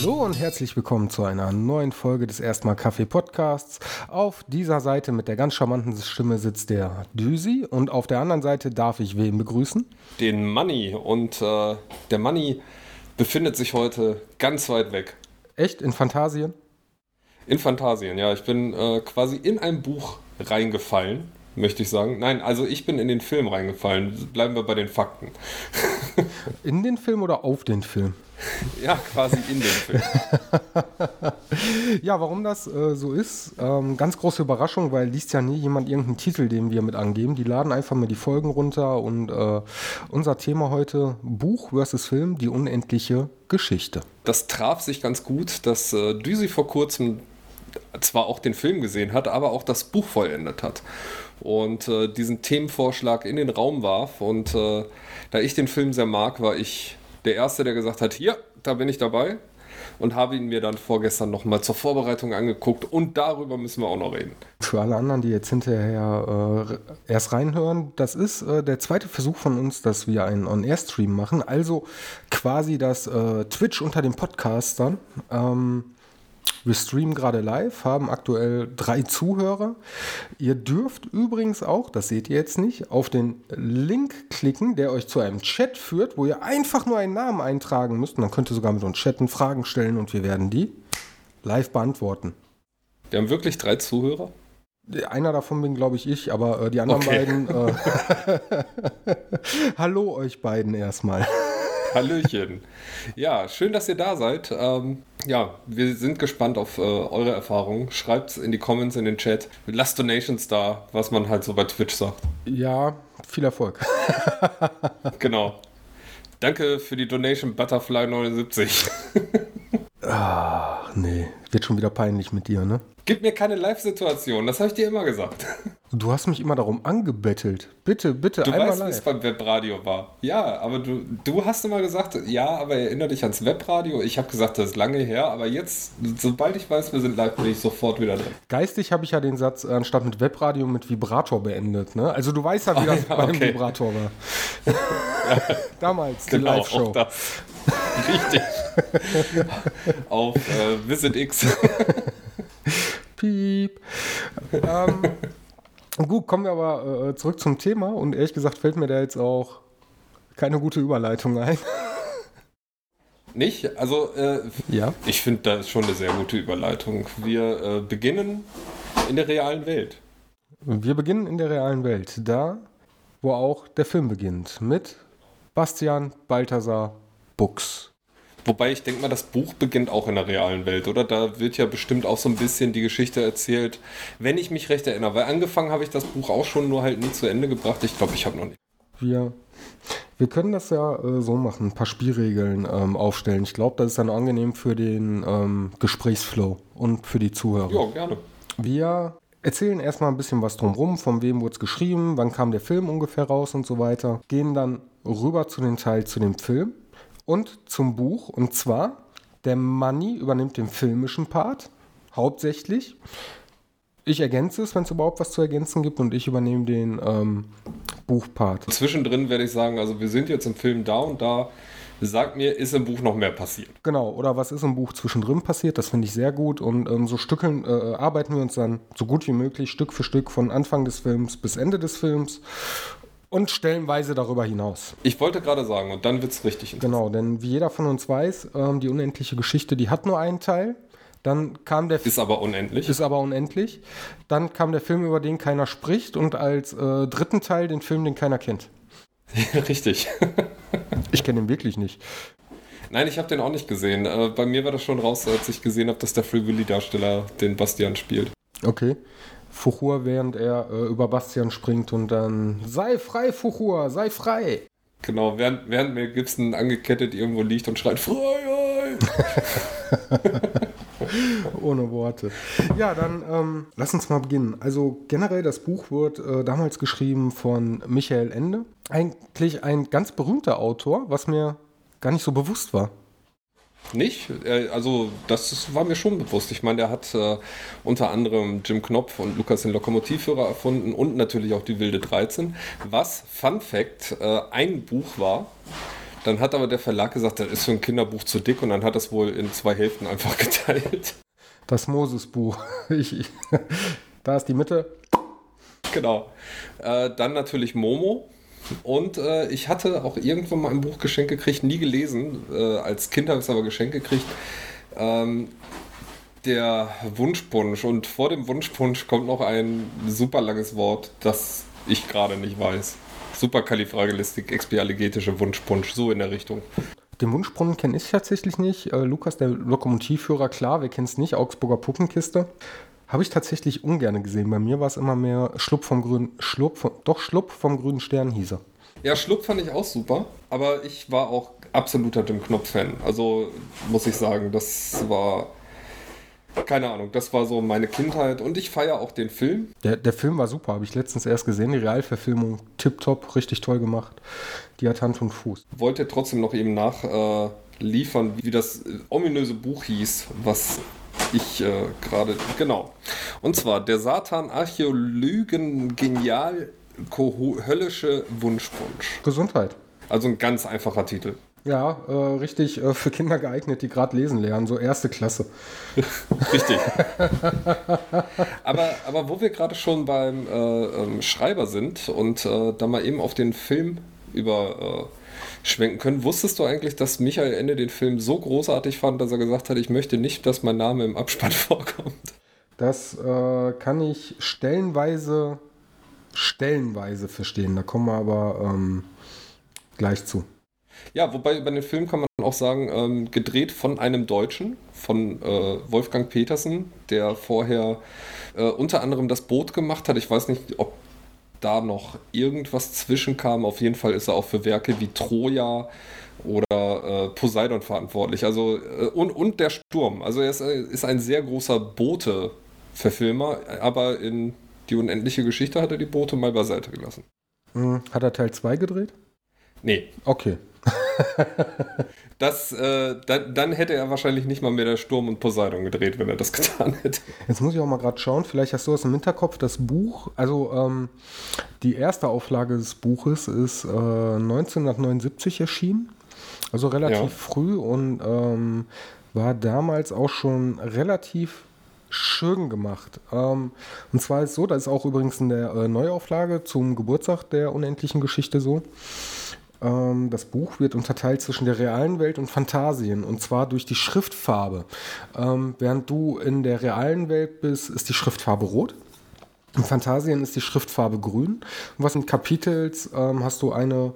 Hallo und herzlich willkommen zu einer neuen Folge des Erstmal Kaffee Podcasts. Auf dieser Seite mit der ganz charmanten Stimme sitzt der Düsi und auf der anderen Seite darf ich wen begrüßen? Den Money und äh, der Money befindet sich heute ganz weit weg. Echt? In Fantasien? In Fantasien, ja. Ich bin äh, quasi in ein Buch reingefallen möchte ich sagen. Nein, also ich bin in den Film reingefallen. Bleiben wir bei den Fakten. In den Film oder auf den Film? Ja, quasi in den Film. ja, warum das äh, so ist, ähm, ganz große Überraschung, weil liest ja nie jemand irgendeinen Titel, den wir mit angeben. Die laden einfach mal die Folgen runter und äh, unser Thema heute Buch versus Film, die unendliche Geschichte. Das traf sich ganz gut, dass äh, Düsi vor kurzem zwar auch den Film gesehen hat, aber auch das Buch vollendet hat und äh, diesen Themenvorschlag in den Raum warf. Und äh, da ich den Film sehr mag, war ich der Erste, der gesagt hat, hier, da bin ich dabei. Und habe ihn mir dann vorgestern nochmal zur Vorbereitung angeguckt und darüber müssen wir auch noch reden. Für alle anderen, die jetzt hinterher äh, erst reinhören, das ist äh, der zweite Versuch von uns, dass wir einen On-Air-Stream machen. Also quasi das äh, Twitch unter den Podcastern. Ähm, wir streamen gerade live, haben aktuell drei Zuhörer. Ihr dürft übrigens auch, das seht ihr jetzt nicht, auf den Link klicken, der euch zu einem Chat führt, wo ihr einfach nur einen Namen eintragen müsst. Und dann könnt ihr sogar mit uns chatten, Fragen stellen und wir werden die live beantworten. Wir haben wirklich drei Zuhörer? Einer davon bin, glaube ich, ich, aber äh, die anderen okay. beiden. Äh Hallo euch beiden erstmal. Hallöchen. Ja, schön, dass ihr da seid. Ähm, ja, wir sind gespannt auf äh, eure Erfahrungen. Schreibt es in die Comments, in den Chat. Lasst Donations da, was man halt so bei Twitch sagt. Ja, viel Erfolg. genau. Danke für die Donation Butterfly 79. Ach, nee. Wird schon wieder peinlich mit dir, ne? Gib mir keine Live-Situation, das habe ich dir immer gesagt. Du hast mich immer darum angebettelt. Bitte, bitte, du einmal weißt, live. wie es beim Webradio war. Ja, aber du, du hast immer gesagt, ja, aber erinnere dich ans Webradio. Ich habe gesagt, das ist lange her, aber jetzt, sobald ich weiß, wir sind live, bin ich sofort wieder drin. Geistig habe ich ja den Satz anstatt mit Webradio mit Vibrator beendet. Ne? Also du weißt ja, wie das oh, ja, beim okay. Vibrator war. Damals, die genau, Live-Show. Richtig. Auf äh, Visit X. Piep. Ähm, gut, kommen wir aber äh, zurück zum Thema und ehrlich gesagt fällt mir da jetzt auch keine gute Überleitung ein. Nicht? Also, äh, ja. ich finde, da ist schon eine sehr gute Überleitung. Wir äh, beginnen in der realen Welt. Wir beginnen in der realen Welt, da, wo auch der Film beginnt, mit Bastian Balthasar Buchs. Wobei ich denke mal, das Buch beginnt auch in der realen Welt, oder? Da wird ja bestimmt auch so ein bisschen die Geschichte erzählt, wenn ich mich recht erinnere. Weil angefangen habe ich das Buch auch schon, nur halt nie zu Ende gebracht. Ich glaube, ich habe noch nicht. Wir, wir können das ja äh, so machen, ein paar Spielregeln ähm, aufstellen. Ich glaube, das ist dann angenehm für den ähm, Gesprächsflow und für die Zuhörer. Ja, gerne. Wir erzählen erstmal ein bisschen was drumherum, von wem wurde es geschrieben, wann kam der Film ungefähr raus und so weiter. Gehen dann rüber zu den Teil zu dem Film und zum Buch. Und zwar, der Money übernimmt den filmischen Part, hauptsächlich. Ich ergänze es, wenn es überhaupt was zu ergänzen gibt, und ich übernehme den ähm, Buchpart. Zwischendrin werde ich sagen, also wir sind jetzt im Film da und da. Sag mir, ist im Buch noch mehr passiert? Genau, oder was ist im Buch zwischendrin passiert? Das finde ich sehr gut. Und ähm, so stückeln, äh, arbeiten wir uns dann so gut wie möglich Stück für Stück von Anfang des Films bis Ende des Films und stellenweise darüber hinaus. Ich wollte gerade sagen, und dann wird es richtig Genau, denn wie jeder von uns weiß, ähm, die unendliche Geschichte, die hat nur einen Teil. Dann kam der Ist aber unendlich. Ist aber unendlich. Dann kam der Film, über den keiner spricht und als äh, dritten Teil den Film, den keiner kennt. Richtig. ich kenne ihn wirklich nicht. Nein, ich habe den auch nicht gesehen. Äh, bei mir war das schon raus, als ich gesehen habe, dass der Free Willy-Darsteller den Bastian spielt. Okay. Fuchur, während er äh, über Bastian springt und dann sei frei, Fuchur, sei frei. Genau, während, während Mel Gibson angekettet irgendwo liegt und schreit Freiheit. Ohne Worte. Ja, dann ähm, lass uns mal beginnen. Also generell, das Buch wurde äh, damals geschrieben von Michael Ende. Eigentlich ein ganz berühmter Autor, was mir gar nicht so bewusst war. Nicht? Also, das war mir schon bewusst. Ich meine, der hat äh, unter anderem Jim Knopf und Lukas den Lokomotivführer erfunden und natürlich auch die Wilde 13. Was, Fun Fact, äh, ein Buch war, Dann hat aber der Verlag gesagt, das ist für ein Kinderbuch zu dick und dann hat das wohl in zwei Hälften einfach geteilt. Das Moses-Buch. da ist die Mitte. Genau. Äh, dann natürlich Momo. Und äh, ich hatte auch irgendwann mal ein Buch geschenkt gekriegt, nie gelesen. Äh, als Kind habe ich es aber geschenkt gekriegt. Ähm, der Wunschpunsch. Und vor dem Wunschpunsch kommt noch ein super langes Wort, das ich gerade nicht weiß. Superkalifragilistik, expialigetische Wunschpunsch, so in der Richtung. Den Wunschbrunnen kenne ich tatsächlich nicht. Äh, Lukas, der Lokomotivführer, klar, wer kennt es nicht? Augsburger Puppenkiste. Habe ich tatsächlich ungern gesehen. Bei mir war es immer mehr Schlupp vom grünen, Schlupp vom, doch Schlupp vom grünen Stern hieß er. Ja, Schlupp fand ich auch super, aber ich war auch absoluter Tim Knopf-Fan. Also muss ich sagen, das war keine Ahnung, das war so meine Kindheit und ich feiere auch den Film. Der, der Film war super, habe ich letztens erst gesehen. Die Realverfilmung tipptopp, richtig toll gemacht. Die hat Hand und Fuß. Wollte trotzdem noch eben nachliefern, äh, wie das ominöse Buch hieß, was ich äh, gerade. Genau. Und zwar Der Satan Archäolygen Genial Höllische Wunschwunsch. Gesundheit. Also ein ganz einfacher Titel. Ja, äh, richtig äh, für Kinder geeignet, die gerade lesen lernen, so erste Klasse. richtig. aber, aber wo wir gerade schon beim äh, ähm, Schreiber sind und äh, da mal eben auf den Film überschwenken äh, können, wusstest du eigentlich, dass Michael Ende den Film so großartig fand, dass er gesagt hat, ich möchte nicht, dass mein Name im Abspann vorkommt? Das äh, kann ich stellenweise, stellenweise verstehen. Da kommen wir aber ähm, gleich zu. Ja, wobei über den Film kann man auch sagen, ähm, gedreht von einem Deutschen, von äh, Wolfgang Petersen, der vorher äh, unter anderem das Boot gemacht hat. Ich weiß nicht, ob da noch irgendwas zwischenkam. Auf jeden Fall ist er auch für Werke wie Troja oder äh, Poseidon verantwortlich. Also äh, und, und der Sturm. Also er ist, äh, ist ein sehr großer Boote-Verfilmer, aber in die unendliche Geschichte hat er die Boote mal beiseite gelassen. Hm, hat er Teil 2 gedreht? Nee. Okay das, äh, dann, dann, hätte er wahrscheinlich nicht mal mehr der Sturm und Poseidon gedreht, wenn er das getan hätte. Jetzt muss ich auch mal gerade schauen, vielleicht hast du aus dem Hinterkopf das Buch. Also ähm, die erste Auflage des Buches ist äh, 1979 erschienen, also relativ ja. früh und ähm, war damals auch schon relativ schön gemacht. Ähm, und zwar ist es so, das ist auch übrigens in der äh, Neuauflage zum Geburtstag der unendlichen Geschichte so. Ähm, das Buch wird unterteilt zwischen der realen Welt und Fantasien und zwar durch die Schriftfarbe. Ähm, während du in der realen Welt bist, ist die Schriftfarbe rot. In Fantasien ist die Schriftfarbe grün. Und was in Kapitels ähm, hast du eine,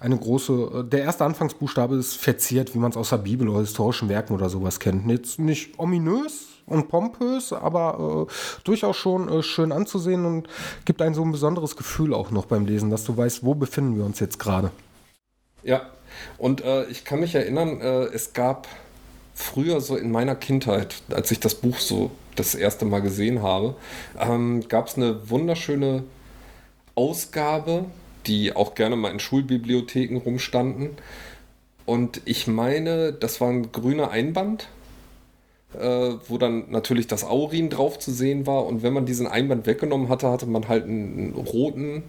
eine große. Äh, der erste Anfangsbuchstabe ist verziert, wie man es aus der Bibel oder historischen Werken oder sowas kennt. Jetzt nicht ominös und pompös, aber äh, durchaus schon äh, schön anzusehen und gibt ein so ein besonderes Gefühl auch noch beim Lesen, dass du weißt, wo befinden wir uns jetzt gerade. Ja, und äh, ich kann mich erinnern, äh, es gab früher so in meiner Kindheit, als ich das Buch so das erste Mal gesehen habe, ähm, gab es eine wunderschöne Ausgabe, die auch gerne mal in Schulbibliotheken rumstanden. Und ich meine, das war ein grüner Einband, äh, wo dann natürlich das Aurin drauf zu sehen war. Und wenn man diesen Einband weggenommen hatte, hatte man halt einen, roten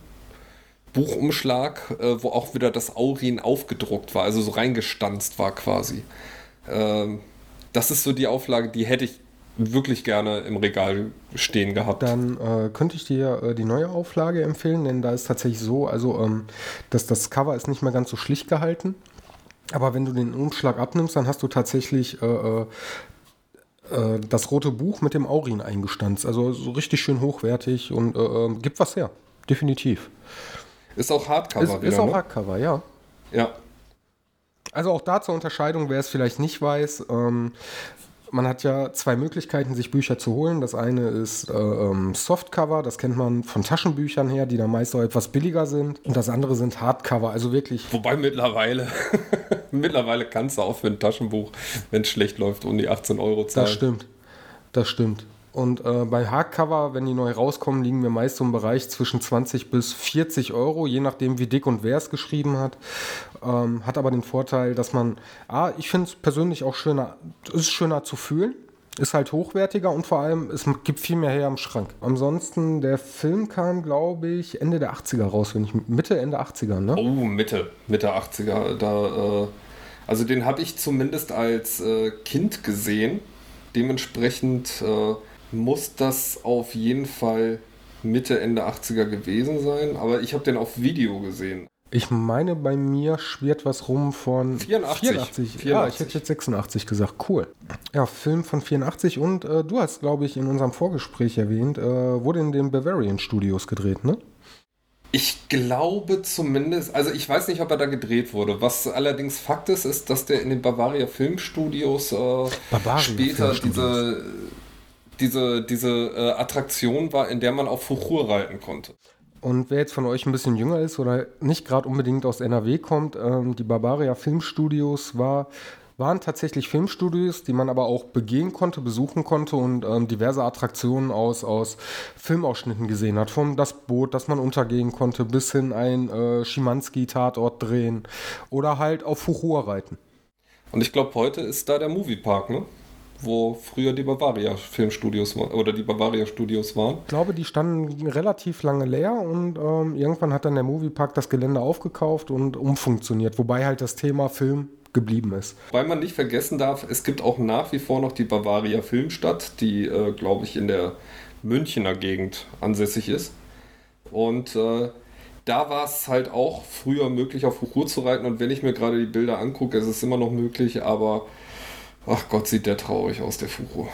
Buchumschlag, äh, wo auch wieder das Aurin aufgedruckt war, also so reingestanzt war quasi. Ähm, das ist so die Auflage, die hätte ich wirklich gerne im Regal stehen gehabt. Dann äh, könnte ich dir äh, die neue Auflage empfehlen, denn da ist tatsächlich so, also ähm, dass das Cover ist nicht mehr ganz so schlicht gehalten. Aber wenn du den Umschlag abnimmst, dann hast du tatsächlich äh, äh, äh das rote Buch mit dem Aurin eingestanzt. Also so richtig schön hochwertig und äh, gibt was her. Definitiv. Ist auch Hardcover. Ist, wieder, ist auch ne? Hardcover, ja. Ja. Also auch da zur Unterscheidung, wer es vielleicht nicht weiß, ähm, man hat ja zwei Möglichkeiten, sich Bücher zu holen. Das eine ist äh, ähm, Softcover, das kennt man von Taschenbüchern her, die dann meist auch etwas billiger sind. Und das andere sind Hardcover, also wirklich. Wobei mittlerweile, mittlerweile kannst du auch für ein Taschenbuch, wenn es schlecht läuft, um die 18 Euro zahlen. Das stimmt. Das stimmt. Und äh, bei Hardcover, wenn die neu rauskommen, liegen wir meist so im Bereich zwischen 20 bis 40 Euro, je nachdem, wie dick und wer es geschrieben hat. Ähm, hat aber den Vorteil, dass man, ah, ich finde es persönlich auch schöner, ist schöner zu fühlen. Ist halt hochwertiger und vor allem, es gibt viel mehr her am Schrank. Ansonsten, der Film kam, glaube ich, Ende der 80er raus, wenn ich Mitte, Ende 80er, ne? Oh, Mitte, Mitte 80er. Da, äh, also den habe ich zumindest als äh, Kind gesehen. Dementsprechend äh, muss das auf jeden Fall Mitte, Ende 80er gewesen sein. Aber ich habe den auf Video gesehen. Ich meine, bei mir schwirrt was rum von 84. 84. 84. Ja, ich hätte jetzt 86 gesagt. Cool. Ja, Film von 84 und äh, du hast, glaube ich, in unserem Vorgespräch erwähnt, äh, wurde in den Bavarian Studios gedreht, ne? Ich glaube zumindest, also ich weiß nicht, ob er da gedreht wurde. Was allerdings Fakt ist, ist, dass der in den Bavaria Filmstudios äh, Bavaria später Filmstudios. diese, diese, diese äh, Attraktion war, in der man auf Fuchur reiten konnte. Und wer jetzt von euch ein bisschen jünger ist oder nicht gerade unbedingt aus NRW kommt, ähm, die Barbaria Filmstudios war, waren tatsächlich Filmstudios, die man aber auch begehen konnte, besuchen konnte und ähm, diverse Attraktionen aus, aus Filmausschnitten gesehen hat. Vom das Boot, das man untergehen konnte, bis hin ein äh, Schimanski-Tatort drehen oder halt auf Fuchur reiten. Und ich glaube, heute ist da der Moviepark, ne? Wo früher die Bavaria Filmstudios waren oder die Bavaria Studios waren. Ich glaube, die standen relativ lange leer und ähm, irgendwann hat dann der Moviepark das Gelände aufgekauft und umfunktioniert, wobei halt das Thema Film geblieben ist. Weil man nicht vergessen darf, es gibt auch nach wie vor noch die Bavaria Filmstadt, die, äh, glaube ich, in der Münchener Gegend ansässig ist. Und äh, da war es halt auch früher möglich, auf Fuchur zu reiten. Und wenn ich mir gerade die Bilder angucke, ist es immer noch möglich, aber ach Gott, sieht der traurig aus, der Fuchur.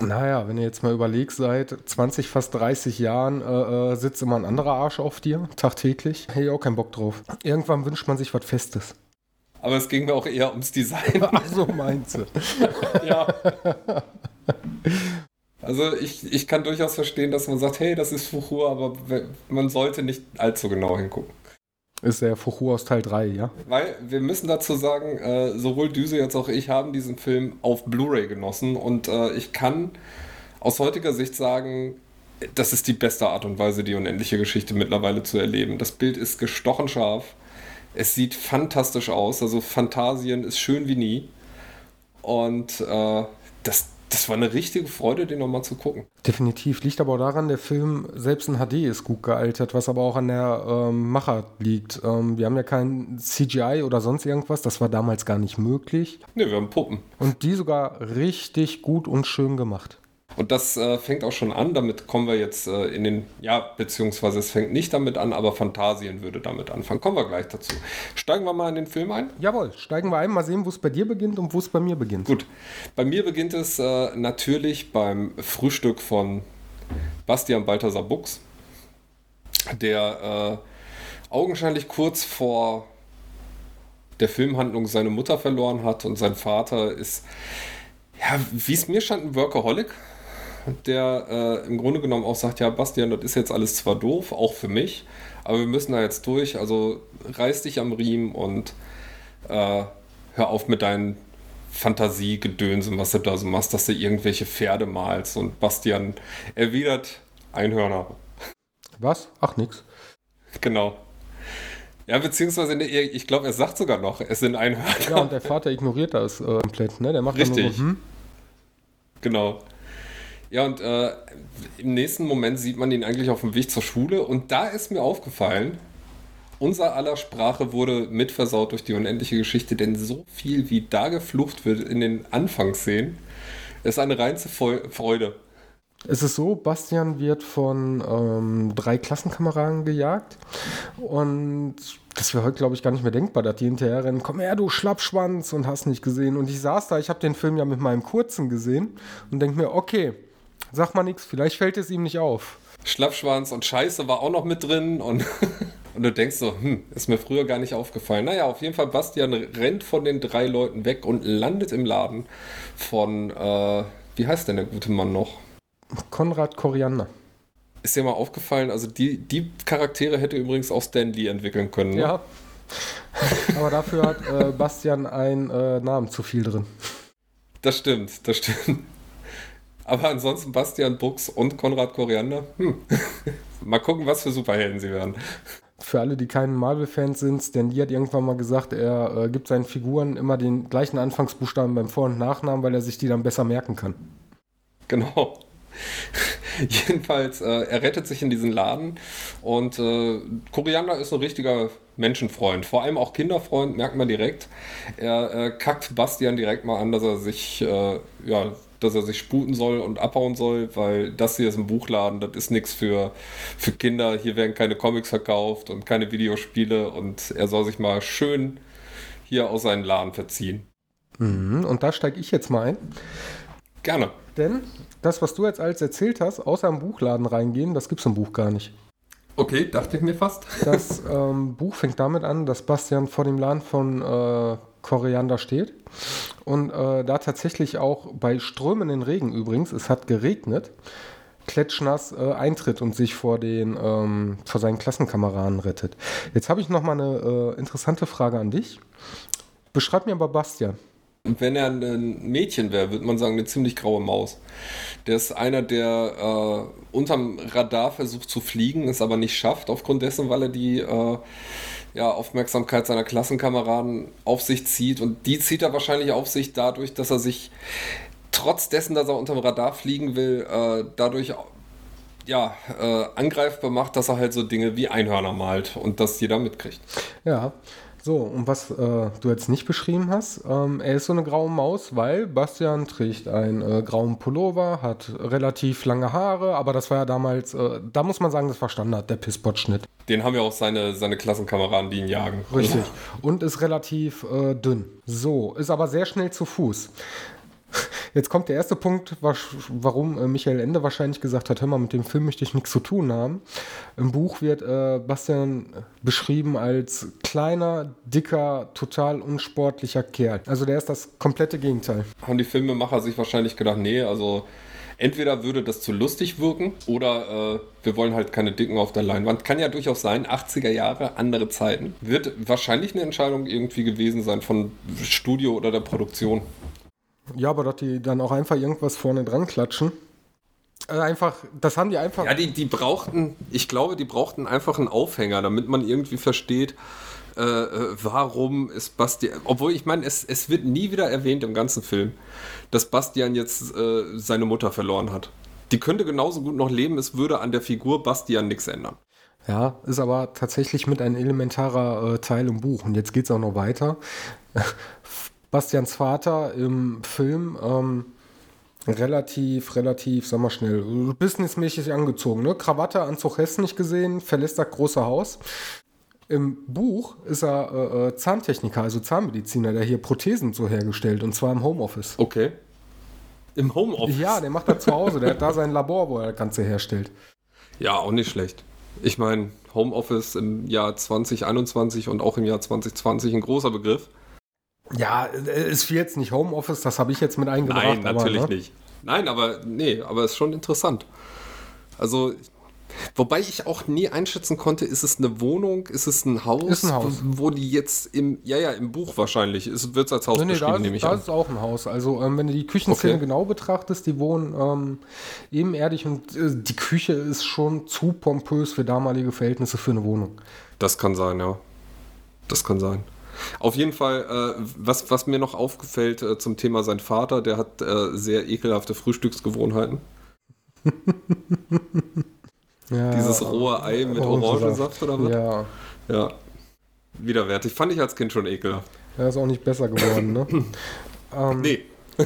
Naja, wenn ihr jetzt mal überlegst, seit 20, fast 30 Jahren äh, äh, sitzt immer ein anderer Arsch auf dir, tagtäglich. Hätte ich auch keinen Bock drauf. Irgendwann wünscht man sich was Festes. Aber es ging mir auch eher ums Design. Ach so, meinst du. ja. Also ich, ich kann durchaus verstehen, dass man sagt, hey, das ist Fuchur, aber man sollte nicht allzu genau hingucken. Ist der Fuchur aus Teil 3, ja? Weil wir müssen dazu sagen, äh, sowohl Düse als auch ich haben diesen Film auf Blu-ray genossen und äh, ich kann aus heutiger Sicht sagen, das ist die beste Art und Weise, die unendliche Geschichte mittlerweile zu erleben. Das Bild ist gestochen scharf. Es sieht fantastisch aus. Also Phantasien ist schön wie nie. Und äh, das, das war eine richtige Freude, den nochmal zu gucken. Definitiv. Liegt aber auch daran, der Film selbst in HD ist gut gealtert, was aber auch an der ähm, Macher liegt. Ähm, wir haben ja kein CGI oder sonst irgendwas, das war damals gar nicht möglich. Ne, wir haben Puppen. Und die sogar richtig gut und schön gemacht. Und das äh, fängt auch schon an, damit kommen wir jetzt äh, in den, ja, beziehungsweise es fängt nicht damit an, aber Phantasien würde damit anfangen. Kommen wir gleich dazu. Steigen wir mal in den Film ein? Jawohl, steigen wir ein, mal sehen, wo es bei dir beginnt und wo es bei mir beginnt. Gut, bei mir beginnt es äh, natürlich beim Frühstück von Bastian Balthasar Buchs, der äh, augenscheinlich kurz vor der Filmhandlung seine Mutter verloren hat und sein Vater ist, ja, wie es mir stand, ein Workaholic der äh, im Grunde genommen auch sagt, ja, Bastian, das ist jetzt alles zwar doof, auch für mich, aber wir müssen da jetzt durch, also reiß dich am Riemen und äh, hör auf mit deinen Fantasiegedönsen, was du da so machst, dass du irgendwelche Pferde malst. Und Bastian erwidert Einhörner. Was? Ach, nix. Genau. Ja, beziehungsweise, ich glaube, er sagt sogar noch, es sind Einhörner. Ja, und der Vater ignoriert das äh, komplett, ne? Der macht Richtig. Nur so, hm? Genau. Ja, und äh, im nächsten Moment sieht man ihn eigentlich auf dem Weg zur Schule und da ist mir aufgefallen, unser aller Sprache wurde mitversaut durch die unendliche Geschichte, denn so viel wie da geflucht wird in den Anfangsszenen, ist eine reinste Freude. Es ist so, Bastian wird von ähm, drei Klassenkameraden gejagt und das wäre heute, glaube ich, gar nicht mehr denkbar, dass die hinterher rennen, komm her, du Schlappschwanz und hast nicht gesehen. Und ich saß da, ich habe den Film ja mit meinem Kurzen gesehen und denke mir, okay, Sag mal nichts, vielleicht fällt es ihm nicht auf. Schlappschwanz und Scheiße war auch noch mit drin und, und du denkst so, hm, ist mir früher gar nicht aufgefallen. Naja, auf jeden Fall, Bastian rennt von den drei Leuten weg und landet im Laden von, äh, wie heißt denn der gute Mann noch? Konrad Koriander. Ist dir mal aufgefallen, also die, die Charaktere hätte übrigens auch Stan Lee entwickeln können. Ne? Ja. Aber dafür hat äh, Bastian einen äh, Namen zu viel drin. Das stimmt, das stimmt. Aber ansonsten Bastian Buchs und Konrad Koriander. Hm. Mal gucken, was für Superhelden sie werden. Für alle, die keine Marvel-Fans sind, Stan Lee hat irgendwann mal gesagt, er äh, gibt seinen Figuren immer den gleichen Anfangsbuchstaben beim Vor- und Nachnamen, weil er sich die dann besser merken kann. Genau. Jedenfalls, äh, er rettet sich in diesen Laden und äh, Koriander ist ein richtiger Menschenfreund, vor allem auch Kinderfreund, merkt man direkt. Er äh, kackt Bastian direkt mal an, dass er sich, äh, ja, dass er sich sputen soll und abhauen soll, weil das hier ist ein Buchladen, das ist nichts für, für Kinder, hier werden keine Comics verkauft und keine Videospiele und er soll sich mal schön hier aus seinem Laden verziehen. Mhm, und da steige ich jetzt mal ein. Gerne. Denn das, was du jetzt als erzählt hast, außer im Buchladen reingehen, das gibt es im Buch gar nicht. Okay, dachte ich mir fast. Das ähm, Buch fängt damit an, dass Bastian vor dem Laden von äh, Koriander steht und äh, da tatsächlich auch bei strömenden Regen übrigens, es hat geregnet, klatschnass äh, eintritt und sich vor, den, ähm, vor seinen Klassenkameraden rettet. Jetzt habe ich noch mal eine äh, interessante Frage an dich. Beschreib mir aber Bastian. Wenn er ein Mädchen wäre, würde man sagen, eine ziemlich graue Maus. Der ist einer, der äh, unterm Radar versucht zu fliegen, es aber nicht schafft, aufgrund dessen, weil er die äh, ja, Aufmerksamkeit seiner Klassenkameraden auf sich zieht. Und die zieht er wahrscheinlich auf sich dadurch, dass er sich trotz dessen, dass er unterm Radar fliegen will, äh, dadurch ja, äh, angreifbar macht, dass er halt so Dinge wie Einhörner malt und das jeder mitkriegt. Ja, so, und was äh, du jetzt nicht beschrieben hast, ähm, er ist so eine graue Maus, weil Bastian trägt einen äh, grauen Pullover, hat relativ lange Haare, aber das war ja damals, äh, da muss man sagen, das war Standard, der Pisspot-Schnitt. Den haben ja auch seine, seine Klassenkameraden, die ihn jagen. Richtig. Und ist relativ äh, dünn. So, ist aber sehr schnell zu Fuß. Jetzt kommt der erste Punkt, warum äh, Michael Ende wahrscheinlich gesagt hat, hör mal, mit dem Film möchte ich nichts zu tun haben. Im Buch wird äh, Bastian beschrieben als kleiner, dicker, total unsportlicher Kerl. Also der ist das komplette Gegenteil. Haben die Filmemacher sich wahrscheinlich gedacht, nee, also entweder würde das zu lustig wirken oder äh, wir wollen halt keine Dicken auf der Leinwand. Kann ja durchaus sein, 80er Jahre, andere Zeiten. Wird wahrscheinlich eine Entscheidung irgendwie gewesen sein von Studio oder der Produktion. Ja, aber dass die dann auch einfach irgendwas vorne dran klatschen. Also einfach, das haben die einfach. Ja, die, die brauchten, ich glaube, die brauchten einfach einen Aufhänger, damit man irgendwie versteht, äh, äh, warum ist Bastian. Obwohl, ich meine, es, es wird nie wieder erwähnt im ganzen Film, dass Bastian jetzt äh, seine Mutter verloren hat. Die könnte genauso gut noch leben, es würde an der Figur Bastian nichts ändern. Ja, ist aber tatsächlich mit ein elementarer äh, Teil im Buch. Und jetzt geht es auch noch weiter. Bastians Vater im Film ähm, relativ, relativ, sag mal schnell, businessmäßig angezogen. Ne? Krawatte, Anzug Hessen nicht gesehen, verlässt das große Haus. Im Buch ist er äh, äh, Zahntechniker, also Zahnmediziner, der hier Prothesen so hergestellt und zwar im Homeoffice. Okay. Im Homeoffice? Ja, der macht das zu Hause, der hat da sein Labor, wo er das Ganze herstellt. Ja, auch nicht schlecht. Ich meine, Homeoffice im Jahr 2021 und auch im Jahr 2020 ein großer Begriff. Ja, es fiel jetzt nicht Homeoffice, das habe ich jetzt mit eingebracht. Nein, natürlich aber, ne? nicht. Nein, aber nee, aber es ist schon interessant. Also, wobei ich auch nie einschätzen konnte, ist es eine Wohnung, ist es ein Haus, ist ein Haus. Wo, wo die jetzt im, ja, ja, im Buch wahrscheinlich, wird es als Haus nee, nee, beschrieben, da nehme ich da an. ist auch ein Haus. Also, ähm, wenn du die Küchenszene okay. genau betrachtest, die wohnen ähm, ebenerdig und äh, die Küche ist schon zu pompös für damalige Verhältnisse für eine Wohnung. Das kann sein, ja. Das kann sein. Auf jeden Fall, äh, was, was mir noch aufgefällt äh, zum Thema sein Vater, der hat äh, sehr ekelhafte Frühstücksgewohnheiten. ja, Dieses rohe Ei mit Orangensaft oder was? Ja. Ja. Widerwärtig. Fand ich als Kind schon ekelhaft. Ja, ist auch nicht besser geworden, ne? ähm, nee.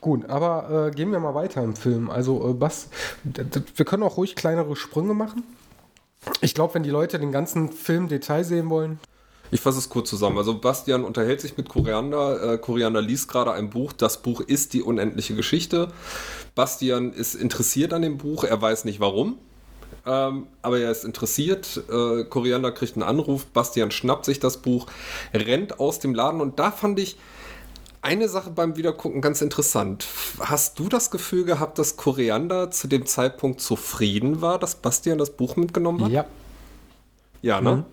Gut, aber äh, gehen wir mal weiter im Film. Also, äh, Bass, wir können auch ruhig kleinere Sprünge machen. Ich glaube, wenn die Leute den ganzen Film Detail sehen wollen, ich fasse es kurz zusammen. Also Bastian unterhält sich mit Koriander. Äh, Koriander liest gerade ein Buch. Das Buch ist die unendliche Geschichte. Bastian ist interessiert an dem Buch. Er weiß nicht warum. Ähm, aber er ist interessiert. Äh, Koriander kriegt einen Anruf. Bastian schnappt sich das Buch, rennt aus dem Laden. Und da fand ich eine Sache beim Wiedergucken ganz interessant. Hast du das Gefühl gehabt, dass Koriander zu dem Zeitpunkt zufrieden war, dass Bastian das Buch mitgenommen hat? Ja. Ja, ne? Mhm.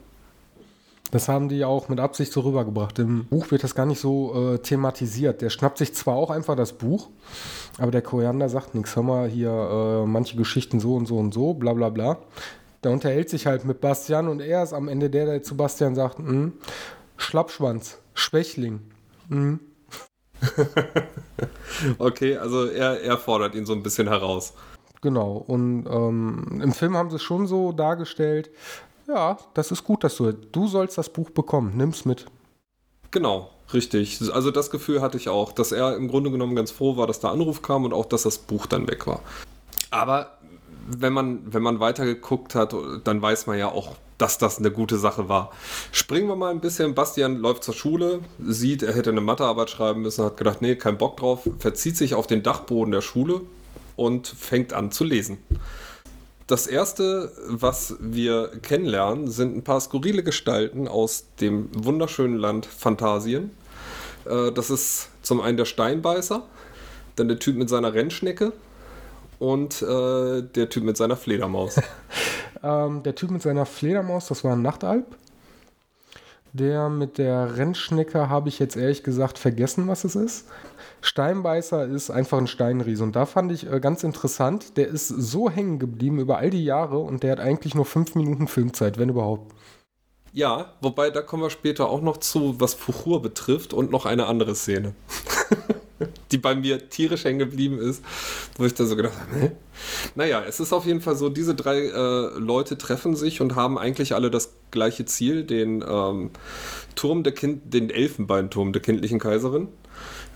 Das haben die auch mit Absicht so rübergebracht. Im Buch wird das gar nicht so äh, thematisiert. Der schnappt sich zwar auch einfach das Buch, aber der Koriander sagt nichts. Hör mal, hier äh, manche Geschichten so und so und so, bla bla bla. Der unterhält sich halt mit Bastian und er ist am Ende der, der zu Bastian sagt, hm, Schlappschwanz, Schwächling. Hm. okay, also er, er fordert ihn so ein bisschen heraus. Genau, und ähm, im Film haben sie es schon so dargestellt, ja, das ist gut, dass du, du sollst das Buch bekommen, nimm's mit. Genau, richtig. Also das Gefühl hatte ich auch, dass er im Grunde genommen ganz froh war, dass der Anruf kam und auch, dass das Buch dann weg war. Aber wenn man, wenn man weitergeguckt hat, dann weiß man ja auch, dass das eine gute Sache war. Springen wir mal ein bisschen. Bastian läuft zur Schule, sieht, er hätte eine Mathearbeit schreiben müssen, hat gedacht, nee, kein Bock drauf, verzieht sich auf den Dachboden der Schule und fängt an zu lesen. Das erste, was wir kennenlernen, sind ein paar skurrile Gestalten aus dem wunderschönen Land Phantasien. Äh, das ist zum einen der Steinbeißer, dann der Typ mit seiner Rennschnecke und äh, der Typ mit seiner Fledermaus. ähm, der Typ mit seiner Fledermaus, das war ein Nachtalb. Der mit der Rennschnecke habe ich jetzt ehrlich gesagt vergessen, was es ist. Steinbeißer ist einfach ein Steinriese. Und da fand ich äh, ganz interessant, der ist so hängen geblieben über all die Jahre und der hat eigentlich nur fünf Minuten Filmzeit, wenn überhaupt. Ja, wobei da kommen wir später auch noch zu, was Fuchur betrifft und noch eine andere Szene. die bei mir tierisch hängen geblieben ist, wo ich da so gedacht habe, Hä? naja, es ist auf jeden Fall so, diese drei äh, Leute treffen sich und haben eigentlich alle das gleiche Ziel, den ähm, Turm der Kind, den Elfenbeinturm der kindlichen Kaiserin.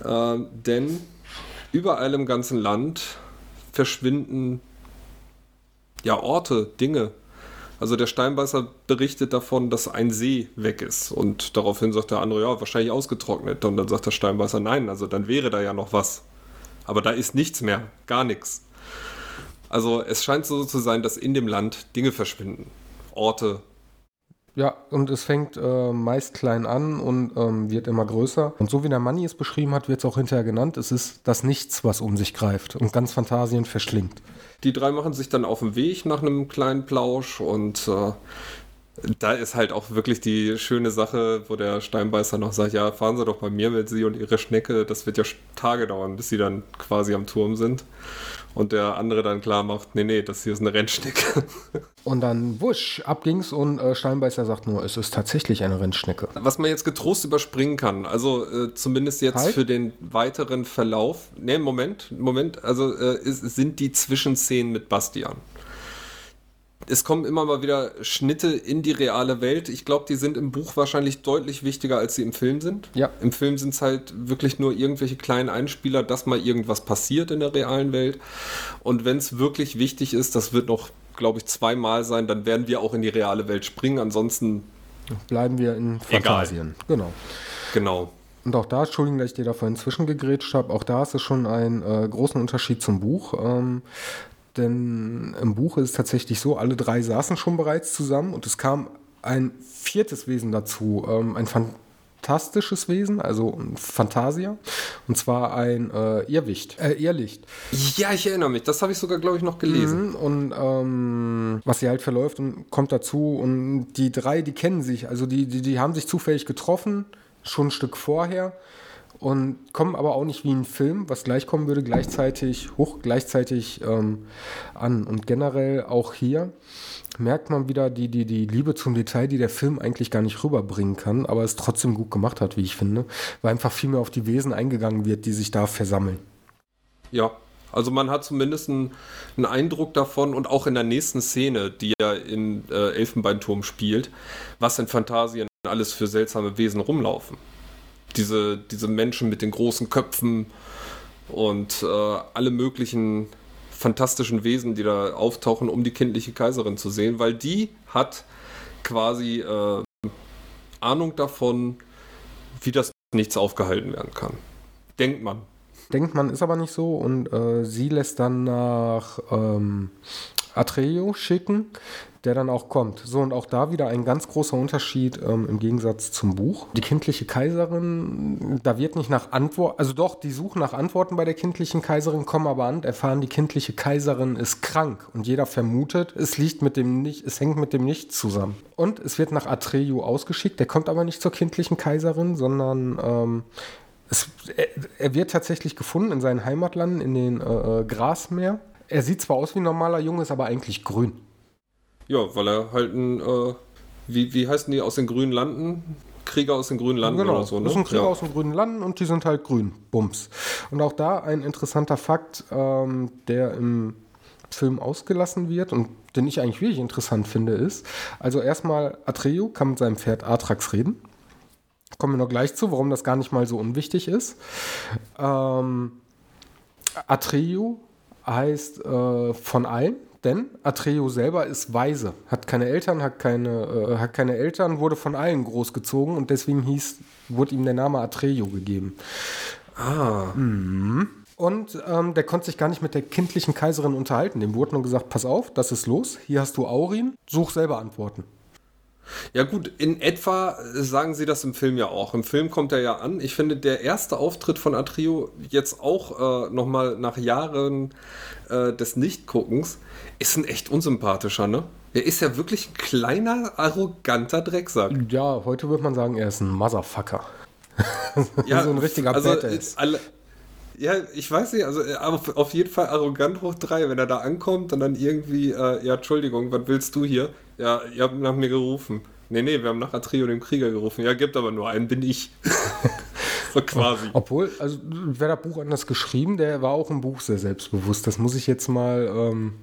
Äh, denn überall im ganzen Land verschwinden ja Orte, Dinge, also der Steinbeißer berichtet davon, dass ein See weg ist. Und daraufhin sagt der andere, ja, wahrscheinlich ausgetrocknet. Und dann sagt der Steinbeißer, nein, also dann wäre da ja noch was. Aber da ist nichts mehr, gar nichts. Also es scheint so zu sein, dass in dem Land Dinge verschwinden. Orte, ja, und es fängt äh, meist klein an und ähm, wird immer größer. Und so wie der Manni es beschrieben hat, wird es auch hinterher genannt. Es ist das Nichts, was um sich greift und ganz Fantasien verschlingt. Die drei machen sich dann auf den Weg nach einem kleinen Plausch und äh, da ist halt auch wirklich die schöne Sache, wo der Steinbeißer noch sagt, ja, fahren Sie doch bei mir mit Sie und Ihre Schnecke. Das wird ja Tage dauern, bis Sie dann quasi am Turm sind und der andere dann klar macht, nee, nee, das hier ist eine Rennschnecke. Und dann wusch, ab ging's und äh, Steinbeißer sagt nur, es ist tatsächlich eine Rennschnecke. Was man jetzt getrost überspringen kann, also äh, zumindest jetzt halt? für den weiteren Verlauf. Nee, Moment, Moment, also äh, ist, sind die Zwischenszenen mit Bastian es kommen immer mal wieder Schnitte in die reale Welt. Ich glaube, die sind im Buch wahrscheinlich deutlich wichtiger, als sie im Film sind. Ja. Im Film sind es halt wirklich nur irgendwelche kleinen Einspieler, dass mal irgendwas passiert in der realen Welt. Und wenn es wirklich wichtig ist, das wird noch, glaube ich, zweimal sein, dann werden wir auch in die reale Welt springen. Ansonsten bleiben wir in Fantasien. Genau. Genau. Und auch da, Entschuldigung, dass ich dir da vorhin zwischengegrätscht habe, auch da ist es schon einen äh, großen Unterschied zum Buch. Ähm, denn im Buch ist es tatsächlich so, alle drei saßen schon bereits zusammen und es kam ein viertes Wesen dazu, ähm, ein fantastisches Wesen, also ein Fantasia, und zwar ein äh, Irrwicht, äh, Irrlicht. Ja, ich erinnere mich, das habe ich sogar, glaube ich, noch gelesen. Mhm, und ähm, was sie halt verläuft und kommt dazu und die drei, die kennen sich, also die, die, die haben sich zufällig getroffen, schon ein Stück vorher und kommen aber auch nicht wie ein Film, was gleich kommen würde, gleichzeitig hoch, gleichzeitig ähm, an. Und generell auch hier merkt man wieder die, die, die Liebe zum Detail, die der Film eigentlich gar nicht rüberbringen kann, aber es trotzdem gut gemacht hat, wie ich finde, weil einfach viel mehr auf die Wesen eingegangen wird, die sich da versammeln. Ja, also man hat zumindest einen, einen, Eindruck davon und auch in der nächsten Szene, die ja in äh, Elfenbeinturm spielt, was in Fantasien alles für seltsame Wesen rumlaufen diese, diese Menschen mit den großen Köpfen und äh, alle möglichen fantastischen Wesen, die da auftauchen, um die kindliche Kaiserin zu sehen, weil die hat quasi äh, Ahnung davon, wie das nichts aufgehalten werden kann. Denkt man. Denkt man, ist aber nicht so. Und äh, sie lässt dann nach ähm, Atreo schicken, der dann auch kommt. So, und auch da wieder ein ganz großer Unterschied ähm, im Gegensatz zum Buch. Die kindliche Kaiserin, da wird nicht nach Antwort, also doch, die suchen nach Antworten bei der kindlichen Kaiserin, kommen aber an, erfahren, die kindliche Kaiserin ist krank und jeder vermutet, es liegt mit dem nicht, es hängt mit dem Nichts zusammen. Und es wird nach Atreyu ausgeschickt, der kommt aber nicht zur kindlichen Kaiserin, sondern ähm, es, er, er, wird tatsächlich gefunden in seinen Heimatlanden, in den äh, äh Grasmeer. Er sieht zwar aus wie ein normaler Junge, ist aber eigentlich grün. Ja, weil er halt ein, äh, wie, wie heißen die aus den grünen Landen? Krieger aus den grünen Landen genau, oder so, ne? Das sind Krieger ja. aus den grünen Landen und die sind halt grün. Bums. Und auch da ein interessanter Fakt, ähm, der im Film ausgelassen wird und den ich eigentlich wirklich interessant finde, ist, also erstmal Atreo kann mit seinem Pferd Atrax reden. Kommen wir noch gleich zu, warum das gar nicht mal so unwichtig ist. Ähm, Atreo heißt äh, von allen, denn Atreo selber ist weise, hat keine Eltern, hat keine, äh, hat keine Eltern, wurde von allen großgezogen und deswegen hieß, wurde ihm der Name Atreo gegeben. Ah, Und ähm, der konnte sich gar nicht mit der kindlichen Kaiserin unterhalten. Dem wurde nur gesagt, pass auf, das ist los, hier hast du Aurin, such selber Antworten. Ja gut, in etwa sagen sie das im Film ja auch. Im Film kommt er ja an. Ich finde, der erste Auftritt von Atrio, jetzt auch äh, nochmal nach Jahren äh, des Nichtguckens, ist ein echt unsympathischer, ne? Er ist ja wirklich ein kleiner, arroganter Drecksack. Ja, heute würde man sagen, er ist ein Motherfucker. Ja, so ein richtiger also, Badass. alle, ja, ich weiß nicht, also äh, auf, auf jeden Fall arrogant hoch drei, wenn er da ankommt und dann irgendwie, äh, ja, Entschuldigung, was willst du hier? Ja, ihr habt nach mir gerufen. Nee, nee, wir haben nach Atrio, dem Krieger, gerufen. Ja, gibt aber nur einen, bin ich. so quasi. Obwohl, also wer das Buch anders geschrieben, der war auch im Buch sehr selbstbewusst. Das muss ich jetzt mal, ähm,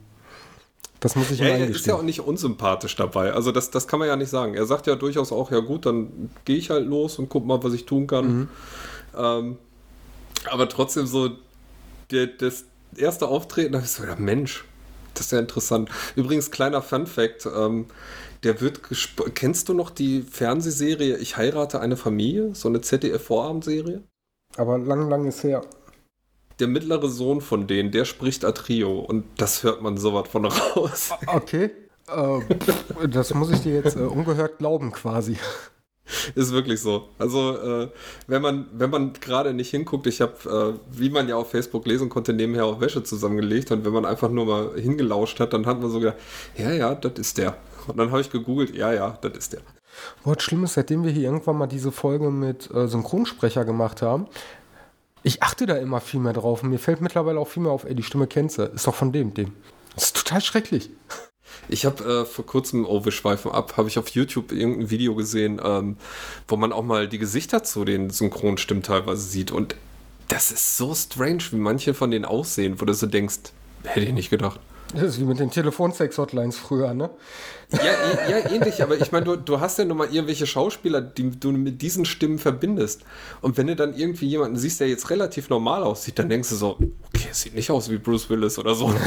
das muss ich Ja, er ist ja auch nicht unsympathisch dabei. Also das, das kann man ja nicht sagen. Er sagt ja durchaus auch, ja gut, dann gehe ich halt los und guck mal, was ich tun kann. Mhm. Ähm, aber trotzdem so, der, das erste Auftreten, da habe ich so, ja Mensch, das ist ja interessant. Übrigens, kleiner Fun Fact, ähm, der wird, kennst du noch die Fernsehserie Ich heirate eine Familie? So eine ZDF-Vorabendserie? Aber lang, lang ist her. Der mittlere Sohn von denen, der spricht Atrio und das hört man sowas von raus. Okay. Äh, das muss ich dir jetzt äh, ungehört glauben, quasi. Ist wirklich so. Also, äh, wenn man, wenn man gerade nicht hinguckt, ich habe, äh, wie man ja auf Facebook lesen konnte, nebenher auch Wäsche zusammengelegt und wenn man einfach nur mal hingelauscht hat, dann hat man so gedacht, ja, ja, das ist der. Und dann habe ich gegoogelt, ja, ja, das ist der. Boah, das Schlimme ist, seitdem wir hier irgendwann mal diese Folge mit äh, Synchronsprecher gemacht haben, ich achte da immer viel mehr drauf und mir fällt mittlerweile auch viel mehr auf, ey, die Stimme kennst du, ist doch von dem, dem. Das ist total schrecklich. Ich habe äh, vor kurzem, oh, wir schweifen ab, habe ich auf YouTube irgendein Video gesehen, ähm, wo man auch mal die Gesichter zu den Synchronstimmen teilweise sieht. Und das ist so strange, wie manche von denen aussehen, wo du so denkst, hätte ich nicht gedacht. Das ist wie mit den Telefonsex-Hotlines früher, ne? Ja, ja ähnlich, aber ich meine, du, du hast ja nun mal irgendwelche Schauspieler, die du mit diesen Stimmen verbindest. Und wenn du dann irgendwie jemanden siehst, der jetzt relativ normal aussieht, dann denkst du so, okay, es sieht nicht aus wie Bruce Willis oder so.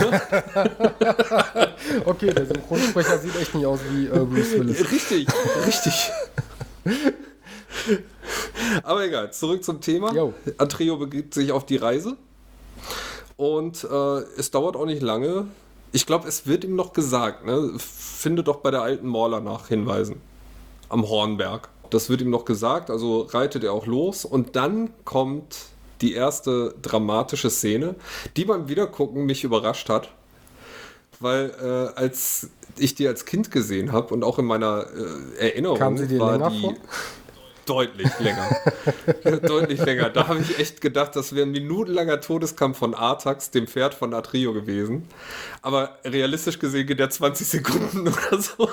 Okay, der Synchronsprecher sieht echt nicht aus wie äh, Bruce Willis. richtig, richtig. Aber egal, zurück zum Thema. Jo. Atrio begibt sich auf die Reise. Und äh, es dauert auch nicht lange. Ich glaube, es wird ihm noch gesagt, ne? finde doch bei der alten Morla nach Hinweisen. Am Hornberg. Das wird ihm noch gesagt, also reitet er auch los. Und dann kommt die erste dramatische Szene, die beim Wiedergucken mich überrascht hat. Weil äh, als ich die als Kind gesehen habe und auch in meiner äh, Erinnerung Kam sie dir war die vor? Deutlich länger. deutlich länger. Da habe ich echt gedacht, das wäre ein minutenlanger Todeskampf von Artax, dem Pferd von Atrio gewesen. Aber realistisch gesehen geht der 20 Sekunden oder so.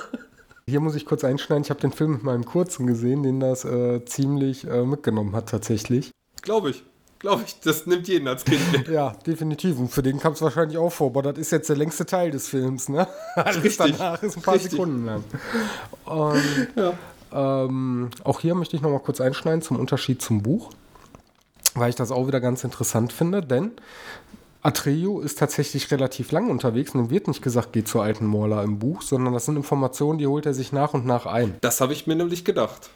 Hier muss ich kurz einschneiden, ich habe den Film mit meinem Kurzen gesehen, den das äh, ziemlich äh, mitgenommen hat tatsächlich. Glaube ich. Glaube ich, das nimmt jeden als Kind mit. Ja, definitiv. Und für den kam es wahrscheinlich auch vor. Aber das ist jetzt der längste Teil des Films, ne? Alles Richtig, danach ist ein paar richtig. Sekunden lang. Und Ja. Ähm, auch hier möchte ich noch mal kurz einschneiden zum Unterschied zum Buch, weil ich das auch wieder ganz interessant finde, denn Atreo ist tatsächlich relativ lang unterwegs und ihm wird nicht gesagt, geh zur alten Morla im Buch, sondern das sind Informationen, die holt er sich nach und nach ein. Das habe ich mir nämlich gedacht.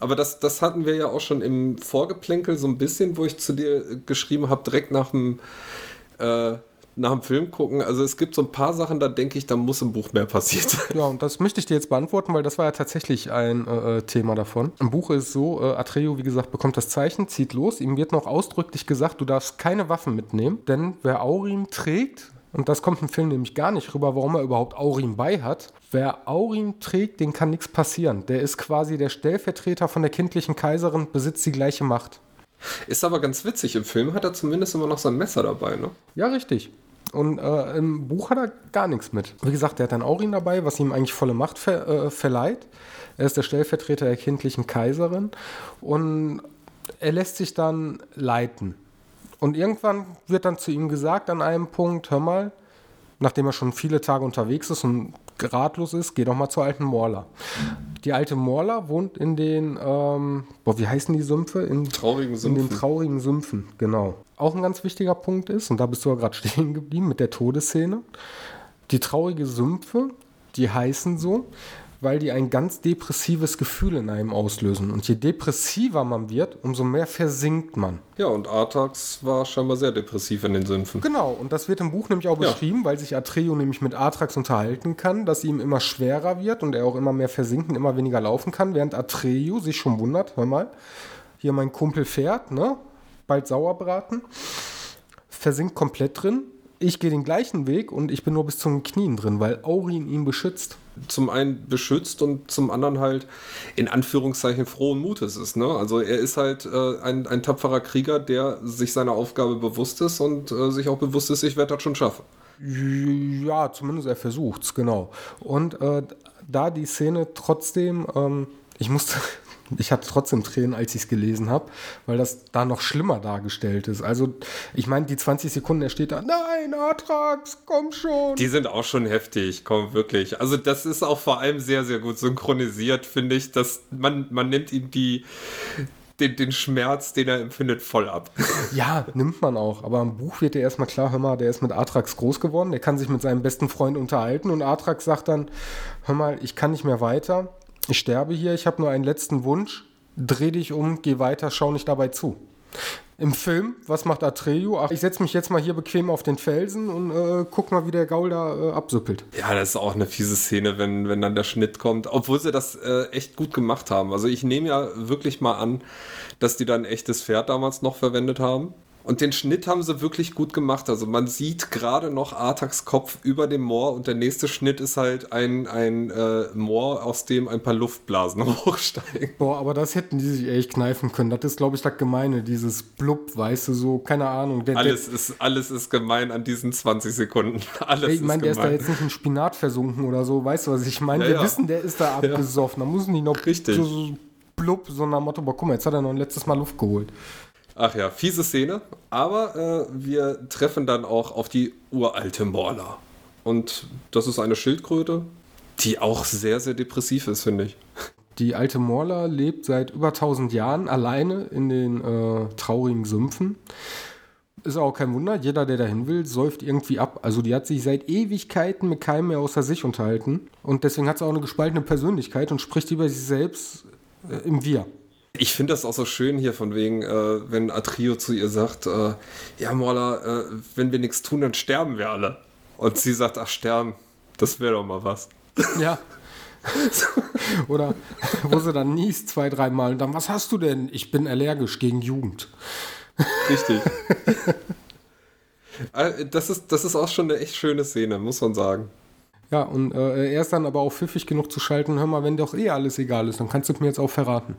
Aber das, das hatten wir ja auch schon im Vorgeplänkel so ein bisschen, wo ich zu dir geschrieben habe, direkt nach dem, äh, nach dem Film gucken. Also es gibt so ein paar Sachen, da denke ich, da muss im Buch mehr passiert sein. Ja, und das möchte ich dir jetzt beantworten, weil das war ja tatsächlich ein äh, äh, Thema davon. Im Buch ist es so, äh, Atreo, wie gesagt, bekommt das Zeichen, zieht los. Ihm wird noch ausdrücklich gesagt, du darfst keine Waffen mitnehmen, denn wer Aurin trägt, und das kommt im Film nämlich gar nicht rüber, warum er überhaupt Aurin bei hat. Wer Aurin trägt, den kann nichts passieren. Der ist quasi der Stellvertreter von der kindlichen Kaiserin, besitzt die gleiche Macht. Ist aber ganz witzig. Im Film hat er zumindest immer noch sein Messer dabei, ne? Ja, richtig. Und äh, im Buch hat er gar nichts mit. Wie gesagt, er hat dann Aurin dabei, was ihm eigentlich volle Macht ver äh, verleiht. Er ist der Stellvertreter der kindlichen Kaiserin und er lässt sich dann leiten. Und irgendwann wird dann zu ihm gesagt an einem Punkt, hör mal, nachdem er schon viele Tage unterwegs ist und ratlos ist, geh doch mal zur alten Morla. Die alte Morla wohnt in den, ähm, boah, wie heißen die Sümpfe? In, traurigen Sümpfen. In den traurigen Sümpfen, genau. Auch ein ganz wichtiger Punkt ist, und da bist du ja gerade stehen geblieben mit der Todesszene. Die traurige Sümpfe, die heißen so, weil die ein ganz depressives Gefühl in einem auslösen. Und je depressiver man wird, umso mehr versinkt man. Ja, und Artax war scheinbar sehr depressiv in den Sümpfen. Genau, und das wird im Buch nämlich auch beschrieben, ja. weil sich Atreo nämlich mit Artax unterhalten kann, dass ihm immer schwerer wird und er auch immer mehr versinken, immer weniger laufen kann, während Atreo sich schon wundert, hör mal, hier mein Kumpel fährt, ne? Bald Sauerbraten, versinkt komplett drin. Ich gehe den gleichen Weg und ich bin nur bis zu den Knien drin, weil Aurin ihn beschützt zum einen beschützt und zum anderen halt in Anführungszeichen frohen Mutes ist. Ne? Also er ist halt äh, ein, ein tapferer Krieger, der sich seiner Aufgabe bewusst ist und äh, sich auch bewusst ist, ich werde das schon schaffen. Ja, zumindest er versucht es, genau. Und äh, da die Szene trotzdem, ähm, ich musste ich hatte trotzdem Tränen, als ich es gelesen habe, weil das da noch schlimmer dargestellt ist. Also, ich meine, die 20 Sekunden, er steht da, nein, Atrax, komm schon. Die sind auch schon heftig, komm, wirklich. Also, das ist auch vor allem sehr, sehr gut synchronisiert, finde ich, dass man, man nimmt ihm die, den, den Schmerz, den er empfindet, voll ab. Ja, nimmt man auch. Aber im Buch wird dir erstmal klar, hör mal, der ist mit Atrax groß geworden, der kann sich mit seinem besten Freund unterhalten und Atrax sagt dann, hör mal, ich kann nicht mehr weiter ich sterbe hier, ich habe nur einen letzten Wunsch, dreh dich um, geh weiter, schau nicht dabei zu. Im Film, was macht Atreyu? Ach, ich setze mich jetzt mal hier bequem auf den Felsen und äh, guck mal, wie der Gaul da äh, absüppelt. Ja, das ist auch eine fiese Szene, wenn, wenn dann der Schnitt kommt. Obwohl sie das äh, echt gut gemacht haben. Also ich nehme ja wirklich mal an, dass die da ein echtes Pferd damals noch verwendet haben. Und den Schnitt haben sie wirklich gut gemacht. Also man sieht gerade noch Artax Kopf über dem Moor und der nächste Schnitt ist halt ein, ein äh, Moor, aus dem ein paar Luftblasen hochsteigen. Boah, aber das hätten die sich echt kneifen können. Das ist, glaube ich, das Gemeine, dieses Blub, weißt du, so, keine Ahnung. Der, alles, der, ist, alles ist gemein an diesen 20 Sekunden. Alles ey, ich meine, der ist da jetzt nicht in Spinat versunken oder so, weißt du, was ich meine? Ja, Wir ja. wissen, der ist da abgesoffen. Da müssen die noch Richtig. so, so blub, so nach Motto, boah, guck mal, jetzt hat er noch ein letztes Mal Luft geholt. Ach ja, fiese Szene. Aber äh, wir treffen dann auch auf die uralte Morla. Und das ist eine Schildkröte, die auch sehr, sehr depressiv ist, finde ich. Die alte Morla lebt seit über 1000 Jahren alleine in den äh, traurigen Sümpfen. Ist auch kein Wunder, jeder, der dahin will, säuft irgendwie ab. Also die hat sich seit Ewigkeiten mit keinem mehr außer sich unterhalten. Und deswegen hat sie auch eine gespaltene Persönlichkeit und spricht über sich selbst äh, im Wir. Ich finde das auch so schön hier von wegen, äh, wenn Atrio zu ihr sagt, äh, ja Morla, äh, wenn wir nichts tun, dann sterben wir alle. Und sie sagt, ach sterben, das wäre doch mal was. Ja. Oder wo sie dann niest zwei, dreimal und dann, was hast du denn? Ich bin allergisch gegen Jugend. Richtig. Äh, das ist, das ist auch schon eine echt schöne Szene, muss man sagen. Ja, und äh, er ist dann aber auch pfiffig genug zu schalten, hör mal, wenn doch eh alles egal ist, dann kannst du mir jetzt auch verraten.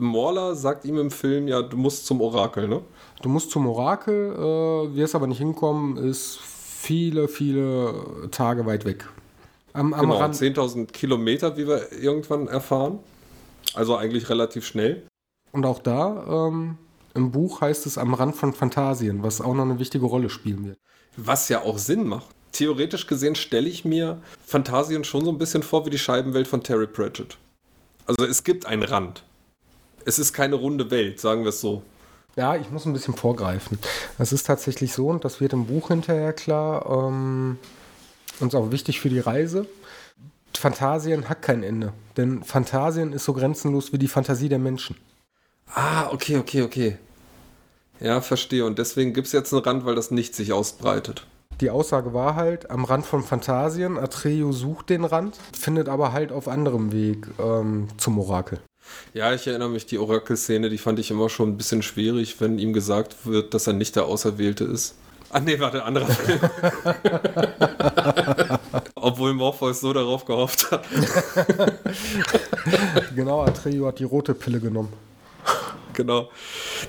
Morla sagt ihm im Film, ja, du musst zum Orakel, ne? Du musst zum Orakel, äh, wirst aber nicht hinkommen, ist viele, viele Tage weit weg. Am, am genau, 10.000 Kilometer, wie wir irgendwann erfahren. Also eigentlich relativ schnell. Und auch da, ähm, im Buch heißt es am Rand von Phantasien, was auch noch eine wichtige Rolle spielen wird. Was ja auch Sinn macht. Theoretisch gesehen stelle ich mir Phantasien schon so ein bisschen vor wie die Scheibenwelt von Terry Pratchett. Also es gibt einen Rand es ist keine runde Welt, sagen wir es so. Ja, ich muss ein bisschen vorgreifen. Es ist tatsächlich so, und das wird im Buch hinterher klar, ähm, und ist auch wichtig für die Reise. Phantasien hat kein Ende. Denn Phantasien ist so grenzenlos wie die Fantasie der Menschen. Ah, okay, okay, okay. Ja, verstehe. Und deswegen gibt es jetzt einen Rand, weil das nicht sich ausbreitet. Die Aussage war halt, am Rand von Phantasien, Atreo sucht den Rand, findet aber halt auf anderem Weg ähm, zum Orakel. Ja, ich erinnere mich, die Orakel-Szene, die fand ich immer schon ein bisschen schwierig, wenn ihm gesagt wird, dass er nicht der Auserwählte ist. Ah nee, warte, anderer Film. Obwohl Morpheus so darauf gehofft hat. genau, Atreo hat die rote Pille genommen. Genau.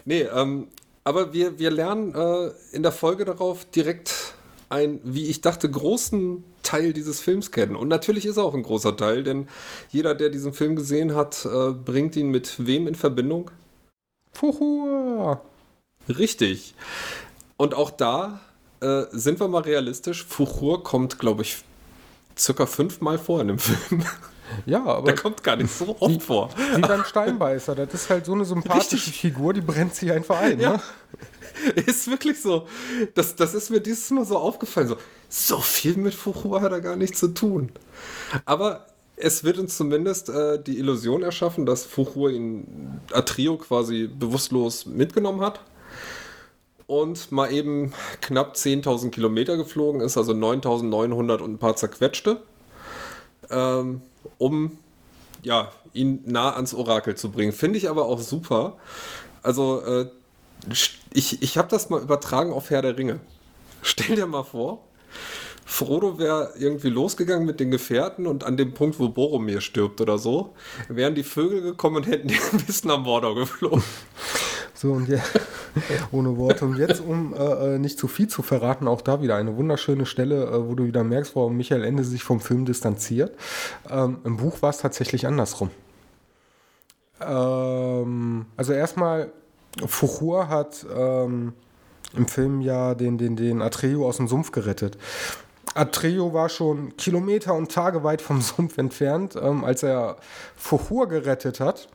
Nee, ähm, aber wir, wir lernen äh, in der Folge darauf direkt einen, wie ich dachte, großen Teil dieses Films kennen. Und natürlich ist er auch ein großer Teil, denn jeder, der diesen Film gesehen hat, äh, bringt ihn mit wem in Verbindung? Fuhur! Richtig. Und auch da äh, sind wir mal realistisch. Fuchur kommt, glaube ich, circa fünfmal vor in dem Film. Ja, aber. Der kommt gar nicht so oft wie, vor. Wie beim Steinbeißer. Das ist halt so eine sympathische Richtig. Figur, die brennt sich einfach ein. Ja. Ne? Ist wirklich so. Das, das ist mir dieses Mal so aufgefallen. So, so viel mit Fuchur hat er gar nicht zu tun. Aber es wird uns zumindest äh, die Illusion erschaffen, dass Fuchur ihn Atrio quasi bewusstlos mitgenommen hat. Und mal eben knapp 10.000 Kilometer geflogen ist, also 9.900 und ein paar zerquetschte, ähm, um ja, ihn nah ans Orakel zu bringen. Finde ich aber auch super. Also, äh, ich, ich habe das mal übertragen auf Herr der Ringe. Stell dir mal vor, Frodo wäre irgendwie losgegangen mit den Gefährten und an dem Punkt, wo Boromir stirbt oder so, wären die Vögel gekommen und hätten die ein bisschen am Mordor geflogen. So, und ja, ohne Worte. Und jetzt, um äh, äh, nicht zu viel zu verraten, auch da wieder eine wunderschöne Stelle, äh, wo du wieder merkst, warum Michael Ende sich vom Film distanziert. Ähm, Im Buch war es tatsächlich andersrum. Ähm, also erstmal, Fuchur hat ähm, im Film ja den, den, den Atreo aus dem Sumpf gerettet. Atreo war schon Kilometer und Tage weit vom Sumpf entfernt, ähm, als er Fuchur gerettet hat.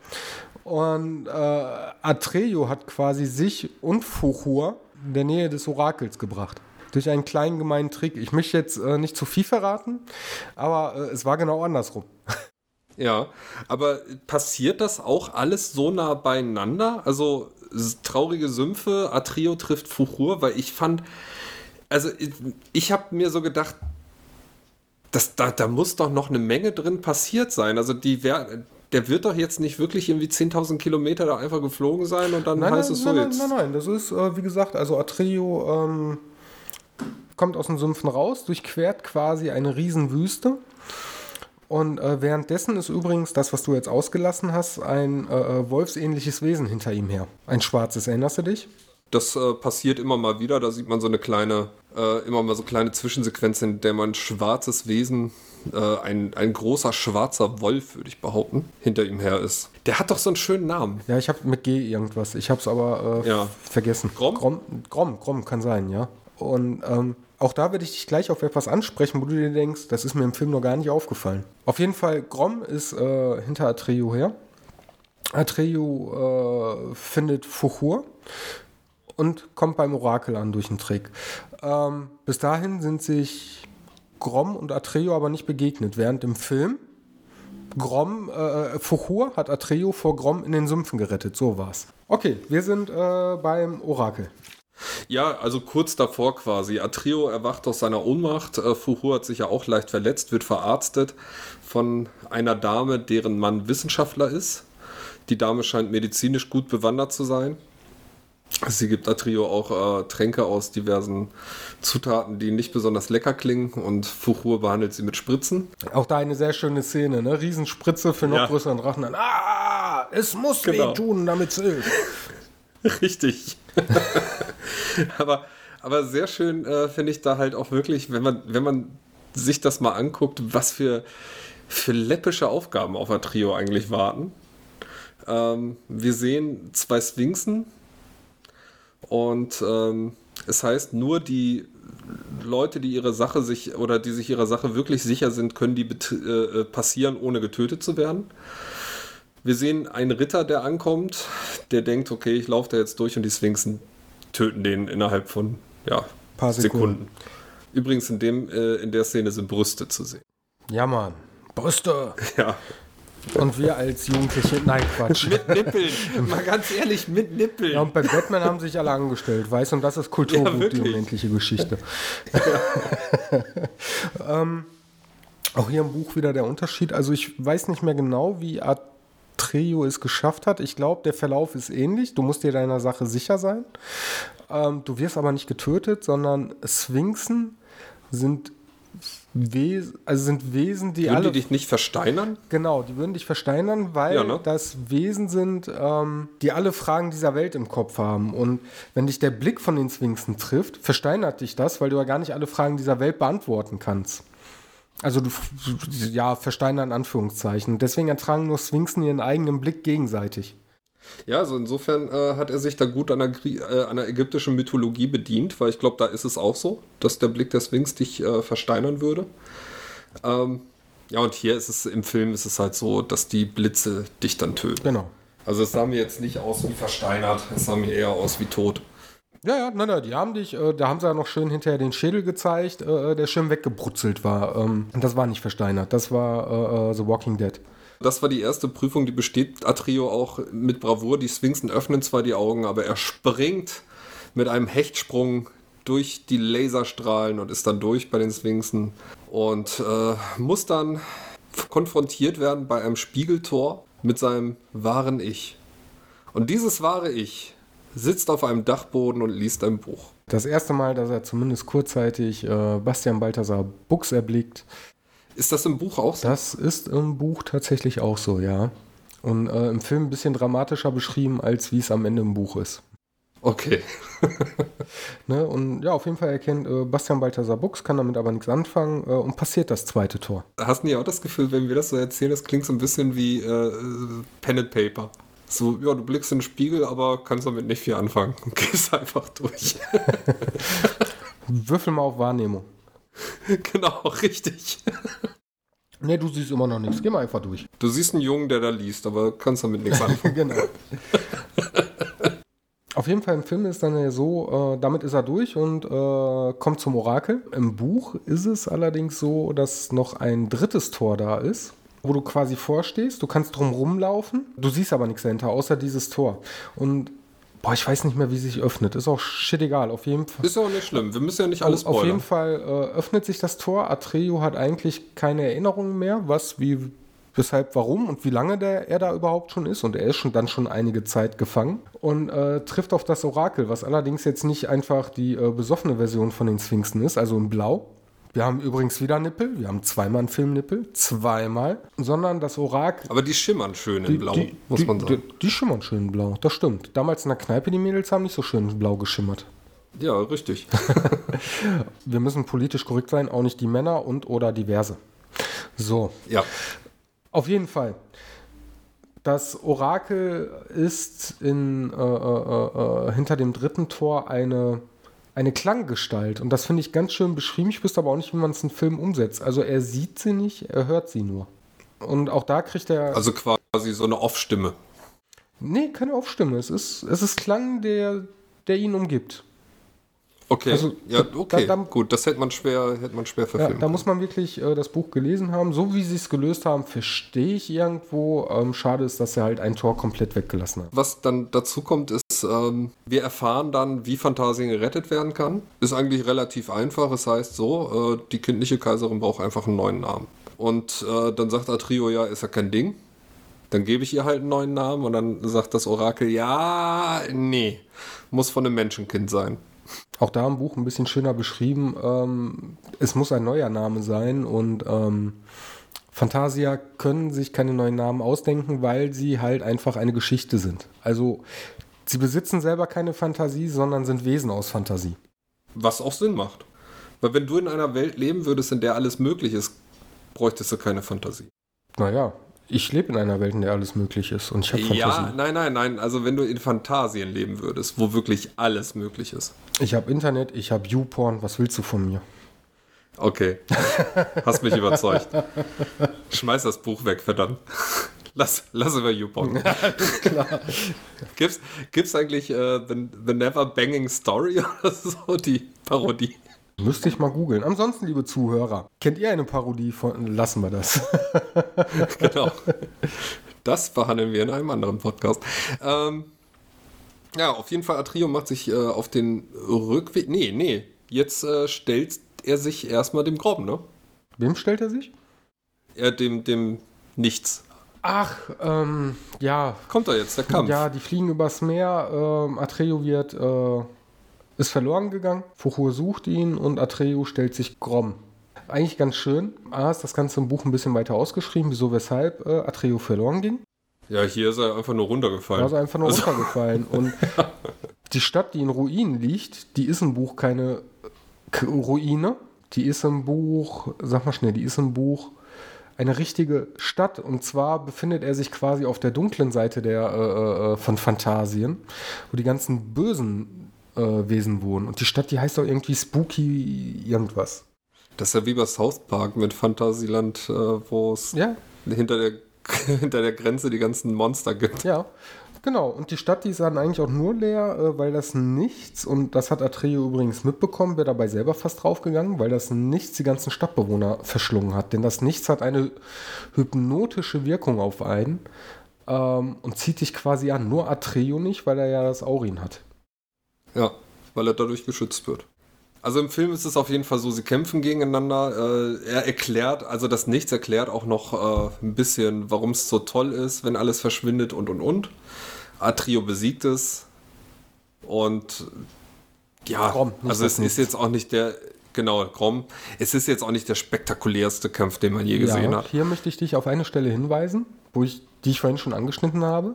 Und äh, Atreo hat quasi sich und Fuchur in der Nähe des Orakels gebracht. Durch einen kleinen gemeinen Trick. Ich möchte jetzt äh, nicht zu viel verraten, aber äh, es war genau andersrum. Ja, aber passiert das auch alles so nah beieinander? Also traurige Sümpfe, Atrio trifft Fuchur, weil ich fand, also ich, ich habe mir so gedacht, das, da, da muss doch noch eine Menge drin passiert sein. Also die der wird doch jetzt nicht wirklich irgendwie 10.000 Kilometer da einfach geflogen sein und dann Nein, heißt nein, es so nein, jetzt. nein, nein, nein, das ist, äh, wie gesagt, also Atreo ähm, kommt aus den Sümpfen raus, durchquert quasi eine Riesenwüste. Und äh, währenddessen ist übrigens das, was du jetzt ausgelassen hast, ein äh, äh, wolfsähnliches Wesen hinter ihm her. Ein schwarzes, erinnerst du dich? Das äh, passiert immer mal wieder. Da sieht man so eine kleine, äh, immer mal so kleine Zwischensequenzen, in der man ein schwarzes Wesen, äh, ein, ein großer schwarzer Wolf, würde ich behaupten, hinter ihm her ist. Der hat doch so einen schönen Namen. Ja, ich habe mit G irgendwas. Ich habe es aber äh, Ja. vergessen. Grom? Grom? Grom, Grom kann sein, ja. Und ähm, auch da werde ich dich gleich auf etwas ansprechen, wo du dir denkst, das ist mir im Film noch gar nicht aufgefallen. Auf jeden Fall, Grom ist äh, hinter Atreo her. Atreo äh, findet Fuchur und kommt beim Orakel an durch einen Trick. Ähm, bis dahin sind sich Grom und Atreo aber nicht begegnet, während im Film Grom, äh, Fuchur hat Atreo vor Grom in den Sümpfen gerettet. So war's. Okay, wir sind äh, beim Orakel. Ja, also kurz davor quasi. Atrio erwacht aus seiner Ohnmacht. Äh, hat sich ja auch leicht verletzt, wird verarztet von einer Dame, deren Mann Wissenschaftler ist. Die Dame scheint medizinisch gut bewandert zu sein. Sie gibt Atrio auch äh, Tränke aus diversen Zutaten, die nicht besonders lecker klingen und Fuchur behandelt sie mit Spritzen. Auch da eine sehr schöne Szene, ne? Riesenspritze für noch Ja. größeren Drachen. Ah, es muss Genau. weh tun, damit es hilft. Richtig. aber, aber sehr schön äh, finde ich da halt auch wirklich, wenn man, wenn man sich das mal anguckt, was für, für läppische Aufgaben auf ein Trio eigentlich warten. Ähm, wir sehen zwei Sphinxen und ähm, es heißt, nur die Leute, die ihre Sache sich oder die sich ihrer Sache wirklich sicher sind, können die äh, äh, passieren, ohne getötet zu werden. Wir sehen einen Ritter, der ankommt, der denkt, okay, ich laufe da jetzt durch und die Sphinxen töten den innerhalb von ja, Paar Sekunden. Sekunden. Übrigens in, dem, äh, in der Szene sind Brüste zu sehen. Ja, Mann. Brüste. Ja. Und wir als Jugendliche, nein, Quatsch. Mit Nippeln. Mal ganz ehrlich, mit Nippeln. Ja, und bei Batman haben sich alle angestellt, weißt du, und das ist Kulturgut, Ja, die unendliche Geschichte. ähm, auch hier im Buch wieder der Unterschied. Also ich weiß nicht mehr genau, wie Atreo es geschafft hat. Ich glaube, der Verlauf ist ähnlich. Du musst dir deiner Sache sicher sein. Ähm, du wirst aber nicht getötet, sondern Sphinxen sind Wesen, also sind Wesen, die Würden alle. die dich nicht versteinern? Genau, die würden dich versteinern, weil Ja, ne? das Wesen sind, ähm, die alle Fragen dieser Welt im Kopf haben. Und wenn dich der Blick von den Sphinxen trifft, versteinert dich das, weil du ja gar nicht alle Fragen dieser Welt beantworten kannst. Also du, ja, versteinern in Anführungszeichen. Deswegen ertragen nur Sphinxen ihren eigenen Blick gegenseitig. Ja, also insofern äh, hat er sich da gut an der, äh, an der ägyptischen Mythologie bedient, weil ich glaube, da ist es auch so, dass der Blick der Sphinx dich äh, versteinern würde. Ähm, ja, und hier ist es im Film ist es halt so, dass die Blitze dich dann töten. Genau. Also es sah mir jetzt nicht aus wie versteinert, es sah mir eher aus wie tot. Ja, ja, nein, nein, die haben dich, äh, da haben sie ja noch schön hinterher den Schädel gezeigt, äh, der schön weggebrutzelt war. Ähm, und das war nicht versteinert, das war äh, äh, The Walking Dead. Das war die erste Prüfung, die besteht Atrio auch mit Bravour. Die Sphinxen öffnen zwar die Augen, aber er springt mit einem Hechtsprung durch die Laserstrahlen und ist dann durch bei den Sphinxen und äh, muss dann konfrontiert werden bei einem Spiegeltor mit seinem wahren Ich. Und dieses wahre Ich sitzt auf einem Dachboden und liest ein Buch. Das erste Mal, dass er zumindest kurzzeitig äh, Bastian Balthasar Buchs erblickt, Ist das im Buch auch so? das ist im Buch tatsächlich auch so, ja. Und äh, im Film ein bisschen dramatischer beschrieben, als wie es am Ende im Buch ist. Okay. Ne? Und ja, auf jeden Fall erkennt äh, Bastian Balthasar Buchs, kann damit aber nichts anfangen äh, und passiert das zweite Tor. Hast du nicht auch das Gefühl, wenn wir das so erzählen, das klingt so ein bisschen wie äh, Pen and Paper? So, ja, du blickst in den Spiegel, aber kannst damit nicht viel anfangen. Und gehst einfach durch. Würfel mal auf Wahrnehmung. genau, richtig. Ne, du siehst immer noch nichts. Geh mal einfach durch. Du siehst einen Jungen, der da liest, aber kannst damit nichts anfangen. genau. Auf jeden Fall im Film ist dann ja so, äh, damit ist er durch und äh, kommt zum Orakel. Im Buch ist es allerdings so, dass noch ein drittes Tor da ist, wo du quasi vorstehst. Du kannst drum rumlaufen, du siehst aber nichts dahinter, außer dieses Tor. Und boah, ich weiß nicht mehr, wie sich öffnet. Ist auch shit egal. Auf jeden Fall. Ist ja auch nicht schlimm. Wir müssen ja nicht alles Auf, auf jeden spoilern. Fall äh, öffnet sich das Tor. Atreo hat eigentlich keine Erinnerungen mehr, was, wie, weshalb, warum und wie lange der, er da überhaupt schon ist. Und er ist schon dann schon einige Zeit gefangen und äh, trifft auf das Orakel, was allerdings jetzt nicht einfach die äh, besoffene Version von den Sphinxen ist, also in Blau. Wir haben übrigens wieder Nippel, wir haben zweimal einen Filmnippel, zweimal, sondern das Orakel. Aber die schimmern schön in Blau, die, muss die, man sagen. Die, die schimmern schön blau, das stimmt. Damals in der Kneipe, die Mädels haben nicht so schön blau geschimmert. Ja, richtig. Wir müssen politisch korrekt sein, auch nicht die Männer und oder diverse. So, ja. auf jeden Fall. Das Orakel ist in, äh, äh, äh, hinter dem dritten Tor eine, eine Klanggestalt. Und das finde ich ganz schön beschrieben. Ich wüsste aber auch nicht, wie man es in Film umsetzt. Also er sieht sie nicht, er hört sie nur. Und auch da kriegt er. Also quasi so eine Off-Stimme. nee, keine Aufstimme. Es ist, es ist Klang, der, der ihn umgibt. Okay, Also, ja, da- okay, da- gut, das hätte man schwer, hätte man schwer Ja, verfilmen. da muss man wirklich äh, das Buch gelesen haben. So wie sie es gelöst haben, verstehe ich irgendwo. Ähm, schade ist, dass sie halt ein Tor komplett weggelassen haben. Was dann dazu kommt, ist, ähm, wir erfahren dann, wie Phantasien gerettet werden kann. Ist eigentlich relativ einfach. Es heißt so, äh, die kindliche Kaiserin braucht einfach einen neuen Namen. Und äh, dann sagt Atrio, ja, ist ja kein Ding. Dann gebe ich ihr halt einen neuen Namen und dann sagt das Orakel, ja, nee, muss von einem Menschenkind sein. Auch da im Buch ein bisschen schöner beschrieben. Ähm, es muss ein neuer Name sein und ähm, Fantasia können sich keine neuen Namen ausdenken, weil sie halt einfach eine Geschichte sind. Also sie besitzen selber keine Fantasie, sondern sind Wesen aus Fantasie. Was auch Sinn macht. Weil wenn du in einer Welt leben würdest, in der alles möglich ist, bräuchtest du keine Fantasie. Naja, ich lebe in einer Welt, in der alles möglich ist und ich habe Fantasie. Ja, nein, nein, nein. Also wenn du in Fantasien leben würdest, wo wirklich alles möglich ist. Ich habe Internet, ich habe YouPorn. Was willst du von mir? Okay. Hast mich überzeugt. Schmeiß das Buch weg, verdammt. Lass, lass über YouPorn. Klar. Gibt's, gibt's eigentlich äh, the, the Never Banging Story oder so, die Parodie? Müsste ich mal googeln. Ansonsten, liebe Zuhörer, kennt ihr eine Parodie von. Lassen wir das. genau. Das behandeln wir in einem anderen Podcast. Ähm, ja, auf jeden Fall, Atrio macht sich äh, auf den Rückweg. Nee, nee. Jetzt äh, stellt er sich erstmal dem Groben, ne? Wem stellt er sich? Er dem, dem Nichts. Ach, ähm, ja. Kommt da jetzt, der Kampf. Ja, die fliegen übers Meer. Ähm, Atreo wird, äh, ist verloren gegangen. Fuchur sucht ihn und Atreo stellt sich Grom. Eigentlich ganz schön. A ist das Ganze im Buch ein bisschen weiter ausgeschrieben, wieso, weshalb äh, Atreo verloren ging. Ja, hier ist er einfach nur runtergefallen. Da ist er einfach nur also. runtergefallen. Und die Stadt, die in Ruinen liegt, die ist im Buch keine Ruine. Die ist im Buch, sag mal schnell, die ist im Buch eine richtige Stadt. Und zwar befindet er sich quasi auf der dunklen Seite der, äh, äh, äh von Phantasien, wo die ganzen bösen äh, Wesen wohnen. Und die Stadt, die heißt auch irgendwie Spooky irgendwas. Das ist ja wie bei South Park mit Fantasieland, äh, wo es ja. hinter, der, hinter der Grenze die ganzen Monster gibt. Ja, genau. Und die Stadt, die ist dann eigentlich auch nur leer, äh, weil das nichts, und das hat Atreo übrigens mitbekommen, wäre dabei selber fast draufgegangen, weil das nichts die ganzen Stadtbewohner verschlungen hat. Denn das Nichts hat eine hypnotische Wirkung auf einen ähm, und zieht dich quasi an. Nur Atreo nicht, weil er ja das Aurin hat. Ja, weil er dadurch geschützt wird. Also im Film ist es auf jeden Fall so, sie kämpfen gegeneinander. Äh, er erklärt, also das Nichts erklärt auch noch äh, ein bisschen, warum es so toll ist, wenn alles verschwindet und und und. Atrio besiegt es. Und ja, Grom, also es ist jetzt auch nicht der, genau, Grom, es ist jetzt auch nicht der spektakulärste Kampf, den man je gesehen ja, hat. Hier möchte ich dich auf eine Stelle hinweisen, wo ich, die ich vorhin schon angeschnitten habe.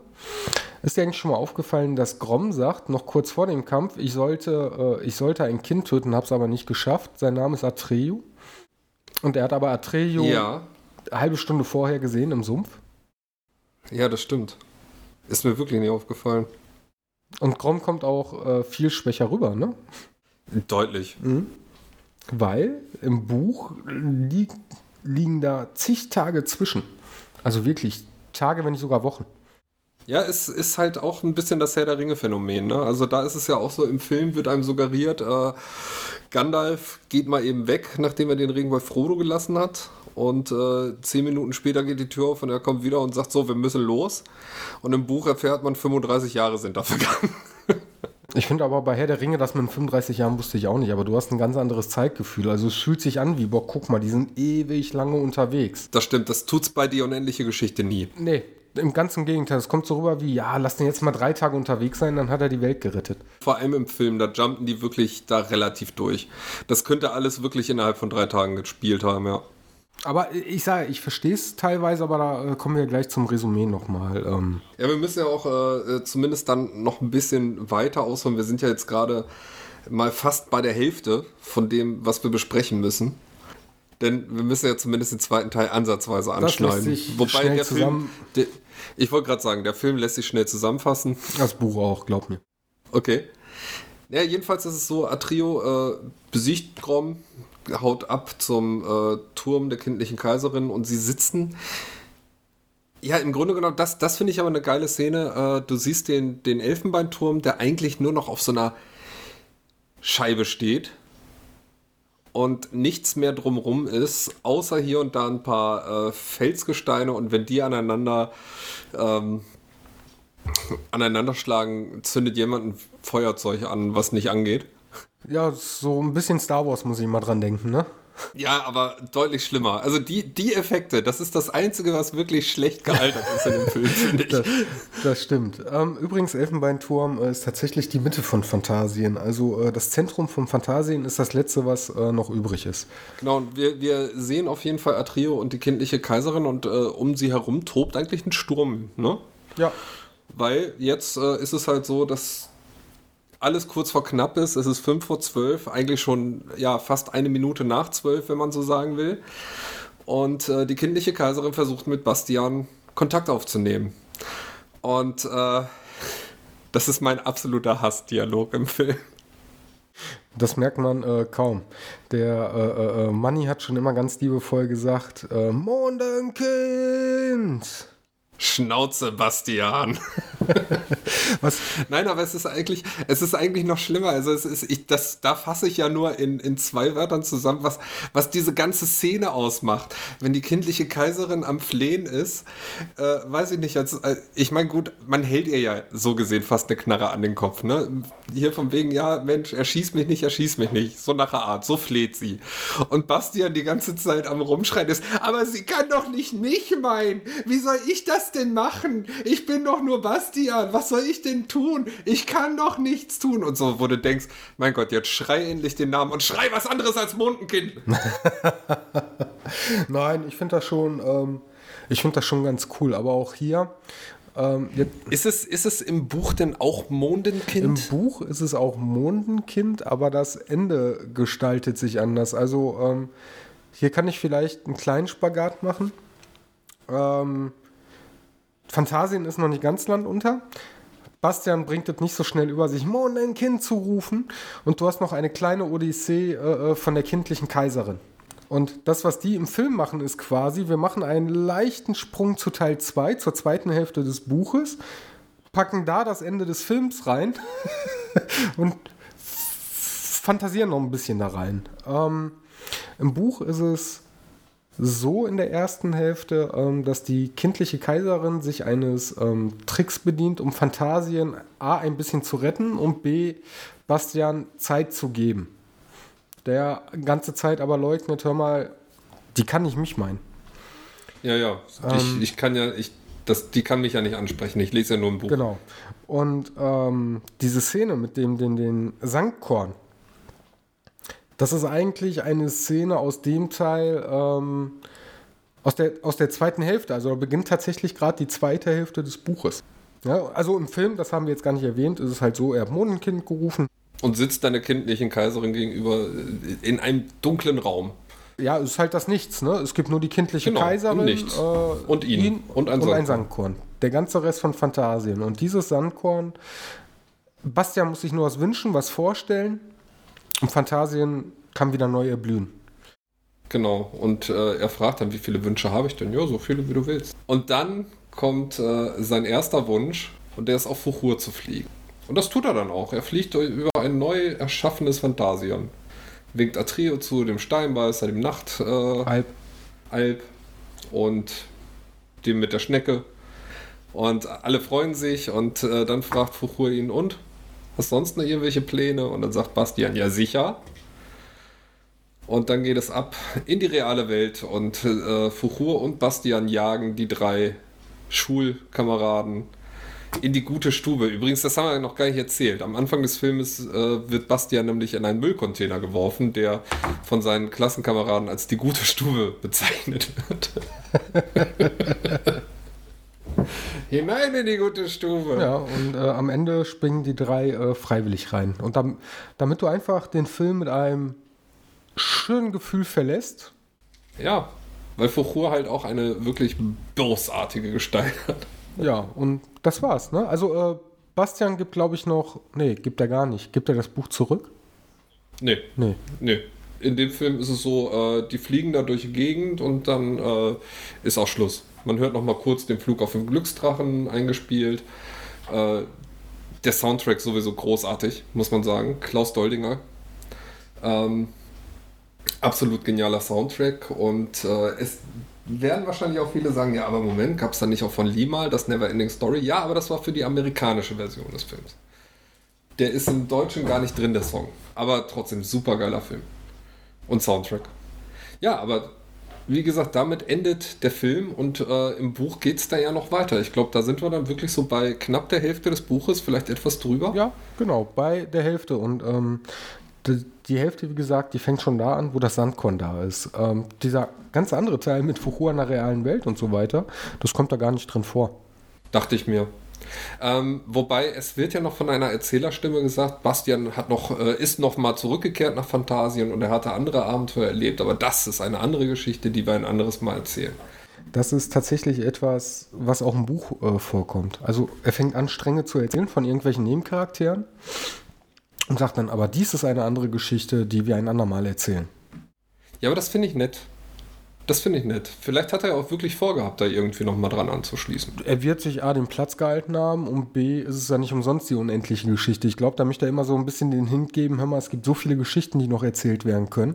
Ist dir eigentlich schon mal aufgefallen, dass Grom sagt, noch kurz vor dem Kampf, ich sollte, äh, ich sollte ein Kind töten, habe es aber nicht geschafft. Sein Name ist Atreyu. Und er hat aber Atreyu ja. eine halbe Stunde vorher gesehen im Sumpf. Ja, das stimmt. Ist mir wirklich nicht aufgefallen. Und Grom kommt auch äh, viel schwächer rüber, ne? Deutlich. Mhm. Weil im Buch li liegen da zig Tage zwischen. Also wirklich Tage, wenn nicht sogar Wochen. Ja, es ist halt auch ein bisschen das Herr der Ringe-Phänomen. Ne? Also da ist es ja auch so, im Film wird einem suggeriert, äh, Gandalf geht mal eben weg, nachdem er den Ring bei Frodo gelassen hat. Und äh, zehn Minuten später geht die Tür auf und er kommt wieder und sagt so, wir müssen los. Und im Buch erfährt man, 35 Jahre sind da vergangen. Ich finde aber bei Herr der Ringe, dass man in 35 Jahren wusste ich auch nicht, aber du hast ein ganz anderes Zeitgefühl. Also es fühlt sich an wie, boah, guck mal, die sind ewig lange unterwegs. Das stimmt, das tut's bei die unendliche Geschichte nie. Nee, im ganzen Gegenteil. Es kommt so rüber wie, ja, lass den jetzt mal drei Tage unterwegs sein, dann hat er die Welt gerettet. Vor allem im Film, da jumpen die wirklich da relativ durch. Das könnte alles wirklich innerhalb von drei Tagen gespielt haben, ja. Aber ich sage, ich verstehe es teilweise, aber da äh, kommen wir gleich zum Resümee nochmal. Ähm. Ja, wir müssen ja auch äh, äh, zumindest dann noch ein bisschen weiter ausholen. Wir sind ja jetzt gerade mal fast bei der Hälfte von dem, was wir besprechen müssen. Denn wir müssen ja zumindest den zweiten Teil ansatzweise anschneiden. Wobei der Film. Der, ich wollte gerade sagen, der Film lässt sich schnell zusammenfassen. Das Buch auch, glaub mir. Okay. Ja, jedenfalls ist es so, Atrio äh, besiegt Grom, haut ab zum äh, Turm der kindlichen Kaiserin und sie sitzen. Ja, im Grunde genommen, das, das finde ich aber eine geile Szene. Äh, du siehst den, den Elfenbeinturm, der eigentlich nur noch auf so einer Scheibe steht und nichts mehr drumrum ist, außer hier und da ein paar äh, Felsgesteine und wenn die aneinander ähm, aneinanderschlagen, zündet jemand ein Feuerzeug an, was nicht angeht. Ja, so ein bisschen Star Wars muss ich mal dran denken, ne? Ja, aber deutlich schlimmer. Also die, die Effekte, das ist das Einzige, was wirklich schlecht gealtert ist in dem Film, finde ich. Das, das stimmt. Ähm, übrigens, Elfenbeinturm äh, ist tatsächlich die Mitte von Phantasien. Also äh, das Zentrum von Phantasien ist das Letzte, was äh, noch übrig ist. Genau, und wir, wir sehen auf jeden Fall Atrio und die kindliche Kaiserin und äh, um sie herum tobt eigentlich ein Sturm, ne? Ja. Weil jetzt äh, ist es halt so, dass alles kurz vor knapp ist. Es ist fünf vor zwölf, eigentlich schon ja fast eine Minute nach zwölf, wenn man so sagen will. Und äh, die kindliche Kaiserin versucht mit Bastian Kontakt aufzunehmen. Und äh, das ist mein absoluter Hassdialog im Film. Das merkt man äh, kaum. Der äh, äh, äh Manni hat schon immer ganz liebevoll gesagt: äh, Mondenkind! Schnauze, Bastian. Was? Nein, aber es ist eigentlich, es ist eigentlich noch schlimmer. Also es ist, ich, das, da fasse ich ja nur in, in zwei Wörtern zusammen, was, was diese ganze Szene ausmacht. Wenn die kindliche Kaiserin am Flehen ist, äh, weiß ich nicht, also, äh, ich meine, gut, man hält ihr ja so gesehen fast eine Knarre an den Kopf, ne? Hier von wegen, ja, Mensch, erschieß mich nicht, erschieß mich nicht. So nach der Art, so fleht sie. Und Bastian die ganze Zeit am Rumschreien ist, aber sie kann doch nicht mich meinen. Wie soll ich das denn machen? Ich bin doch nur Bastian Bastian, was soll ich denn tun? Ich kann doch nichts tun. Und so, wo du denkst, mein Gott, jetzt schrei endlich den Namen und schrei was anderes als Mondenkind. Nein, ich finde das schon, ähm, ich finde das schon ganz cool. Aber auch hier, ähm, ist, es, ist es im Buch denn auch Mondenkind? Im Buch ist es auch Mondenkind, aber das Ende gestaltet sich anders. Also ähm, hier kann ich vielleicht einen kleinen Spagat machen. Ähm, Phantasien ist noch nicht ganz landunter. Bastian bringt es nicht so schnell über sich, Mondenkind zu rufen. Und du hast noch eine kleine Odyssee äh, äh von der kindlichen Kaiserin. Und das, was die im Film machen, ist quasi, wir machen einen leichten Sprung zu Teil 2, zur zweiten Hälfte des Buches, packen da das Ende des Films rein und fantasieren noch ein bisschen da rein. Ähm, Im Buch ist es so in der ersten Hälfte, ähm, dass die kindliche Kaiserin sich eines ähm, Tricks bedient, um Phantasien A ein bisschen zu retten und B Bastian Zeit zu geben der ganze Zeit aber leugnet, hör mal, die kann nicht mich meinen. Ja, ja. Ähm, ich, ich kann ja, ich, das, die kann mich ja nicht ansprechen. Ich lese ja nur ein Buch. Genau. Und ähm, diese Szene mit dem, den, den Sandkorn, das ist eigentlich eine Szene aus dem Teil, ähm, aus, der, aus der zweiten Hälfte. Also da beginnt tatsächlich gerade die zweite Hälfte des Buches. Ja, also im Film, das haben wir jetzt gar nicht erwähnt, ist es halt so, er hat Mondenkind gerufen. Und sitzt deiner kindlichen Kaiserin gegenüber in einem dunklen Raum. Ja, es ist halt das Nichts, ne? Es gibt nur die kindliche genau, Kaiserin. Nichts. Äh, und ihn. ihn und, ein, und Sandkorn. ein Sandkorn. Der ganze Rest von Phantasien. Und dieses Sandkorn, Bastian muss sich nur was wünschen, was vorstellen. Und Phantasien kann wieder neu erblühen. Genau. Und äh, er fragt dann, wie viele Wünsche habe ich denn? Ja, so viele, wie du willst. Und dann kommt äh, sein erster Wunsch und der ist auf Fuchur zu fliegen. Und das tut er dann auch. Er fliegt über ein neu erschaffenes Phantasien. Winkt Atreo zu, dem Steinbeißer, dem Nacht... Äh, Alp. Alp. Und dem mit der Schnecke. Und alle freuen sich und äh, dann fragt Fuchur ihn, und? Hast sonst noch irgendwelche Pläne? Und dann sagt Bastian, ja sicher. Und dann geht es ab in die reale Welt und äh, Fuchur und Bastian jagen die drei Schulkameraden in die gute Stube. Übrigens, das haben wir noch gar nicht erzählt. Am Anfang des Filmes äh, wird Bastian nämlich in einen Müllcontainer geworfen, der von seinen Klassenkameraden als die gute Stube bezeichnet wird. Hinein in die gute Stube. Ja, und äh, am Ende springen die drei äh, freiwillig rein. Und dann, damit du einfach den Film mit einem schönen Gefühl verlässt. Ja, weil Fuchur halt auch eine wirklich bösartige Gestalt hat. Ja, und das war's, ne? Also, äh, Bastian gibt, glaube ich, noch. Nee, gibt er gar nicht. Gibt er das Buch zurück? Nee. Nee. Nee. In dem Film ist es so, äh, die fliegen da durch die Gegend und dann äh, ist auch Schluss. Man hört noch mal kurz den Flug auf den Glücksdrachen eingespielt. Äh, der Soundtrack sowieso großartig, muss man sagen. Klaus Doldinger. Ähm, absolut genialer Soundtrack und äh, es werden wahrscheinlich auch viele sagen, ja, aber Moment, gab es da nicht auch von Lee mal das Neverending Story? Ja, aber das war für die amerikanische Version des Films. Der ist im Deutschen gar nicht drin, der Song. Aber trotzdem super geiler Film. Und Soundtrack. Ja, aber wie gesagt, damit endet der Film und äh, im Buch geht es da ja noch weiter. Ich glaube, da sind wir dann wirklich so bei knapp der Hälfte des Buches, vielleicht etwas drüber. Ja, genau, bei der Hälfte. Und ähm, die, die, Hälfte, wie gesagt, die fängt schon da an, wo das Sandkorn da ist. Ähm, dieser ganz andere Teil mit Fuchur in der realen Welt und so weiter, das kommt da gar nicht drin vor. Dachte ich mir. Ähm, wobei es wird ja noch von einer Erzählerstimme gesagt, Bastian hat noch, äh, ist noch mal zurückgekehrt nach Phantasien und er hatte andere Abenteuer erlebt, aber das ist eine andere Geschichte, die wir ein anderes Mal erzählen. Das ist tatsächlich etwas, was auch im Buch äh, vorkommt. Also er fängt an, Stränge zu erzählen von irgendwelchen Nebencharakteren und sagt dann, aber dies ist eine andere Geschichte, die wir ein andermal erzählen. Ja, aber das finde ich nett. Das finde ich nett. Vielleicht hat er auch wirklich vorgehabt, da irgendwie nochmal dran anzuschließen. Er wird sich A, den Platz gehalten haben und B, ist es ja nicht umsonst die unendliche Geschichte. Ich glaube, da möchte er immer so ein bisschen den Hint geben, hör mal, es gibt so viele Geschichten, die noch erzählt werden können.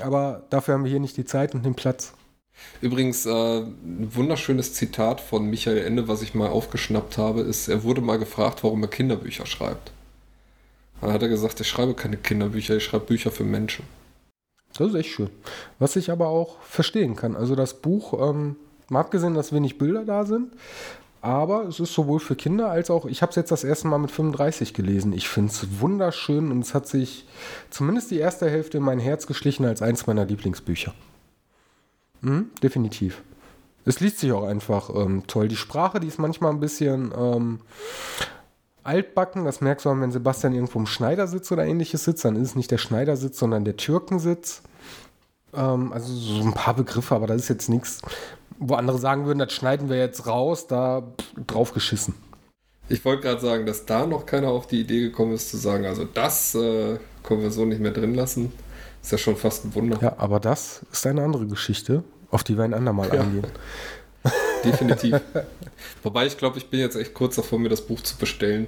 Aber dafür haben wir hier nicht die Zeit und den Platz. Übrigens, äh, ein wunderschönes Zitat von Michael Ende, was ich mal aufgeschnappt habe, ist, er wurde mal gefragt, warum er Kinderbücher schreibt. Dann hat er gesagt, ich schreibe keine Kinderbücher, ich schreibe Bücher für Menschen. Das ist echt schön. Was ich aber auch verstehen kann. Also das Buch, ähm, mal abgesehen, dass wenig Bilder da sind, Aber es ist sowohl für Kinder als auch, ich habe es jetzt das erste Mal mit 35 gelesen. Ich finde es wunderschön und es hat sich zumindest die erste Hälfte in mein Herz geschlichen als eins meiner Lieblingsbücher. Mhm, definitiv. Es liest sich auch einfach ähm, toll. Die Sprache, die ist manchmal ein bisschen ähm, altbacken. Das merkst du, wenn Sebastian irgendwo im Schneidersitz oder ähnliches sitzt. Dann ist es nicht der Schneidersitz, sondern der Türkensitz. Ähm, also so ein paar Begriffe, aber das ist jetzt nichts, wo andere sagen würden, das schneiden wir jetzt raus, da pff, drauf geschissen. Ich wollte gerade sagen, dass da noch keiner auf die Idee gekommen ist zu sagen, also das äh, können wir so nicht mehr drin lassen. Ist ja schon fast ein Wunder. Ja, aber das ist eine andere Geschichte, auf die wir ein andermal ja. eingehen. Definitiv. Wobei ich glaube, ich bin jetzt echt kurz davor, mir das Buch zu bestellen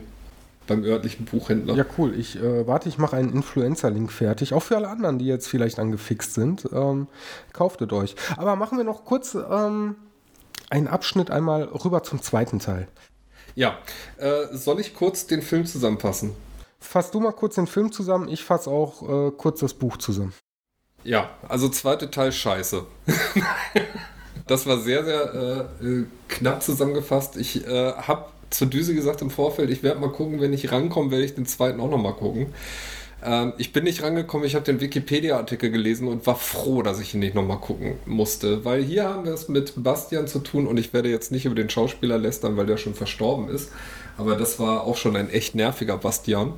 beim örtlichen Buchhändler. Ja, cool. Ich äh, warte, ich mache einen Influencer-Link fertig. Auch für alle anderen, die jetzt vielleicht angefixt sind. Ähm, kauft es euch. Aber machen wir noch kurz ähm, einen Abschnitt einmal rüber zum zweiten Teil. Ja, äh, soll ich kurz den Film zusammenfassen? Fass du mal kurz den Film zusammen, ich fasse auch äh, kurz das Buch zusammen. Ja, also zweite Teil scheiße. das war sehr, sehr äh, äh, knapp zusammengefasst. Ich äh, habe zur Düse gesagt im Vorfeld, ich werde mal gucken, wenn ich rankomme, werde ich den zweiten auch nochmal gucken. Ähm, ich bin nicht rangekommen, ich habe den Wikipedia-Artikel gelesen und war froh, dass ich ihn nicht nochmal gucken musste, weil hier haben wir es mit Bastian zu tun und ich werde jetzt nicht über den Schauspieler lästern, weil der schon verstorben ist. Aber das war auch schon ein echt nerviger Bastian,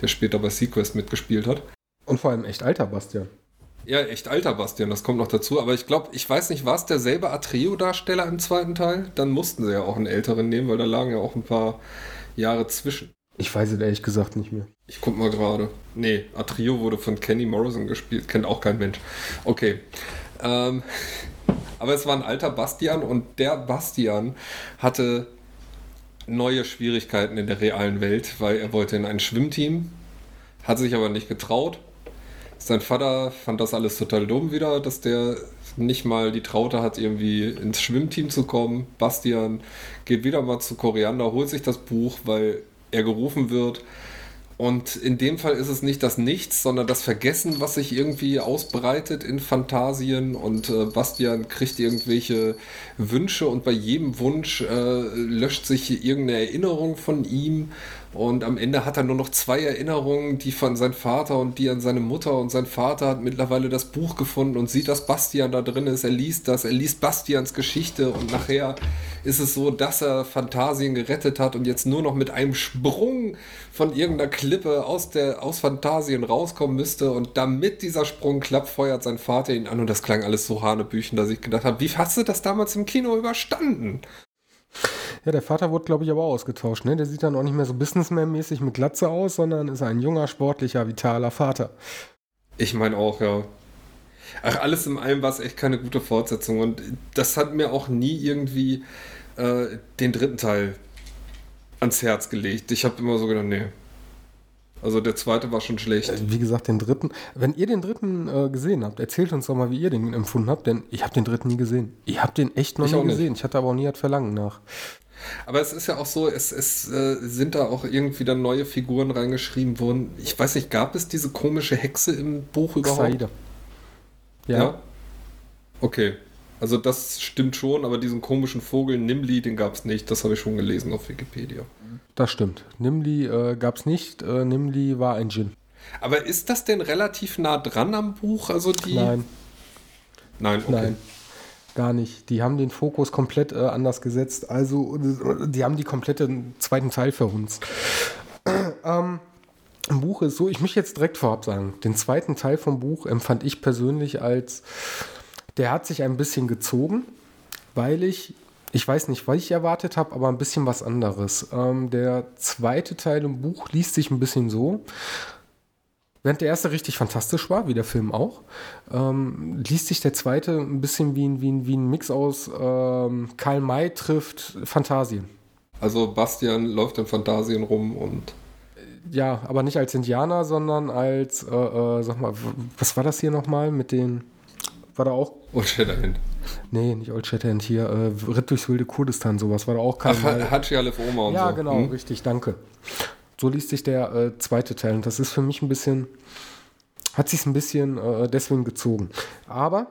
der später bei Sequest mitgespielt hat. Und vor allem echt alter Bastian. Ja, echt alter Bastian, das kommt noch dazu. Aber ich glaube, ich weiß nicht, war es derselbe Atreo-Darsteller im zweiten Teil? Dann mussten sie ja auch einen älteren nehmen, weil da lagen ja auch ein paar Jahre zwischen. Ich weiß es ehrlich gesagt nicht mehr. Ich guck mal gerade. Nee, Atrio wurde von Kenny Morrison gespielt. Kennt auch kein Mensch. Okay. Ähm, aber es war ein alter Bastian und der Bastian hatte neue Schwierigkeiten in der realen Welt, weil er wollte in ein Schwimmteam, hat sich aber nicht getraut sein Vater fand das alles total dumm wieder, dass der nicht mal die Traute hat, irgendwie ins Schwimmteam zu kommen. Bastian geht wieder mal zu Koriander, holt sich das Buch, weil er gerufen wird. Und in dem Fall ist es nicht das Nichts, sondern das Vergessen, was sich irgendwie ausbreitet in Fantasien. Und äh, Bastian kriegt irgendwelche Wünsche und bei jedem Wunsch äh, löscht sich irgendeine Erinnerung von ihm. Und am Ende hat er nur noch zwei Erinnerungen, die von seinem Vater und die an seine Mutter. Und sein Vater hat mittlerweile das Buch gefunden und sieht, dass Bastian da drin ist. Er liest das, er liest Bastians Geschichte und nachher ist es so, dass er Phantasien gerettet hat und jetzt nur noch mit einem Sprung von irgendeiner Klippe aus, der, aus Phantasien rauskommen müsste. Und damit dieser Sprung klappt, feuert sein Vater ihn an. Und das klang alles so hanebüchen, dass ich gedacht habe, wie hast du das damals im Kino überstanden? Ja, der Vater wurde, glaube ich, aber ausgetauscht. Ne? Der sieht dann auch nicht mehr so businessman-mäßig mit Glatze aus, sondern ist ein junger, sportlicher, vitaler Vater. Ich meine auch, ja. Ach, alles in allem war es echt keine gute Fortsetzung. Und das hat mir auch nie irgendwie äh, den dritten Teil ans Herz gelegt. Ich habe immer so gedacht, nee. Also der zweite war schon schlecht. Äh, wie gesagt, den dritten. Wenn ihr den dritten äh, gesehen habt, erzählt uns doch mal, wie ihr den empfunden habt, denn ich habe den dritten nie gesehen. Ich habe den echt noch ich nie gesehen. Ich hatte aber auch nie das Verlangen nach. Aber es ist ja auch so, es, es äh, sind da auch irgendwie dann neue Figuren reingeschrieben worden. Ich weiß nicht, gab es diese komische Hexe im Buch überhaupt? Xaida. Ja. ja. Okay. Also das stimmt schon, aber diesen komischen Vogel Nimli, den gab es nicht. Das habe ich schon gelesen auf Wikipedia. Das stimmt. Nimli äh, gab es nicht. Äh, Nimli war ein Djinn. Aber ist das denn relativ nah dran am Buch? Also die. Nein. Nein, okay. Nein. Gar nicht. Die haben den Fokus komplett äh, anders gesetzt. Also, die haben die komplette zweiten Teil verhunzt. ähm, Im Buch ist so, ich möchte jetzt direkt vorab sagen, den zweiten Teil vom Buch empfand ich persönlich als, der hat sich ein bisschen gezogen, weil ich, ich weiß nicht, was ich erwartet habe, aber ein bisschen was anderes. Ähm, der zweite Teil im Buch liest sich ein bisschen so, Während der erste richtig fantastisch war, wie der Film auch, ähm, liest sich der zweite ein bisschen wie ein, wie ein, wie ein Mix aus ähm, Karl May trifft Fantasien. Also Bastian läuft in Fantasien rum und. Ja, aber nicht als Indianer, sondern als, äh, äh, sag mal, was war das hier nochmal mit den. War da auch. Old Shatterhand. Nee, nicht Old Shatterhand hier. Äh, Ritt durchs wilde Kurdistan, sowas. War da auch Karl Ach, May. Hachi Aleph Oma und ja, so. Ja, genau, hm? richtig, danke. So liest sich der äh, zweite Teil. Und das ist für mich ein bisschen, hat sich ein bisschen äh, deswegen gezogen. Aber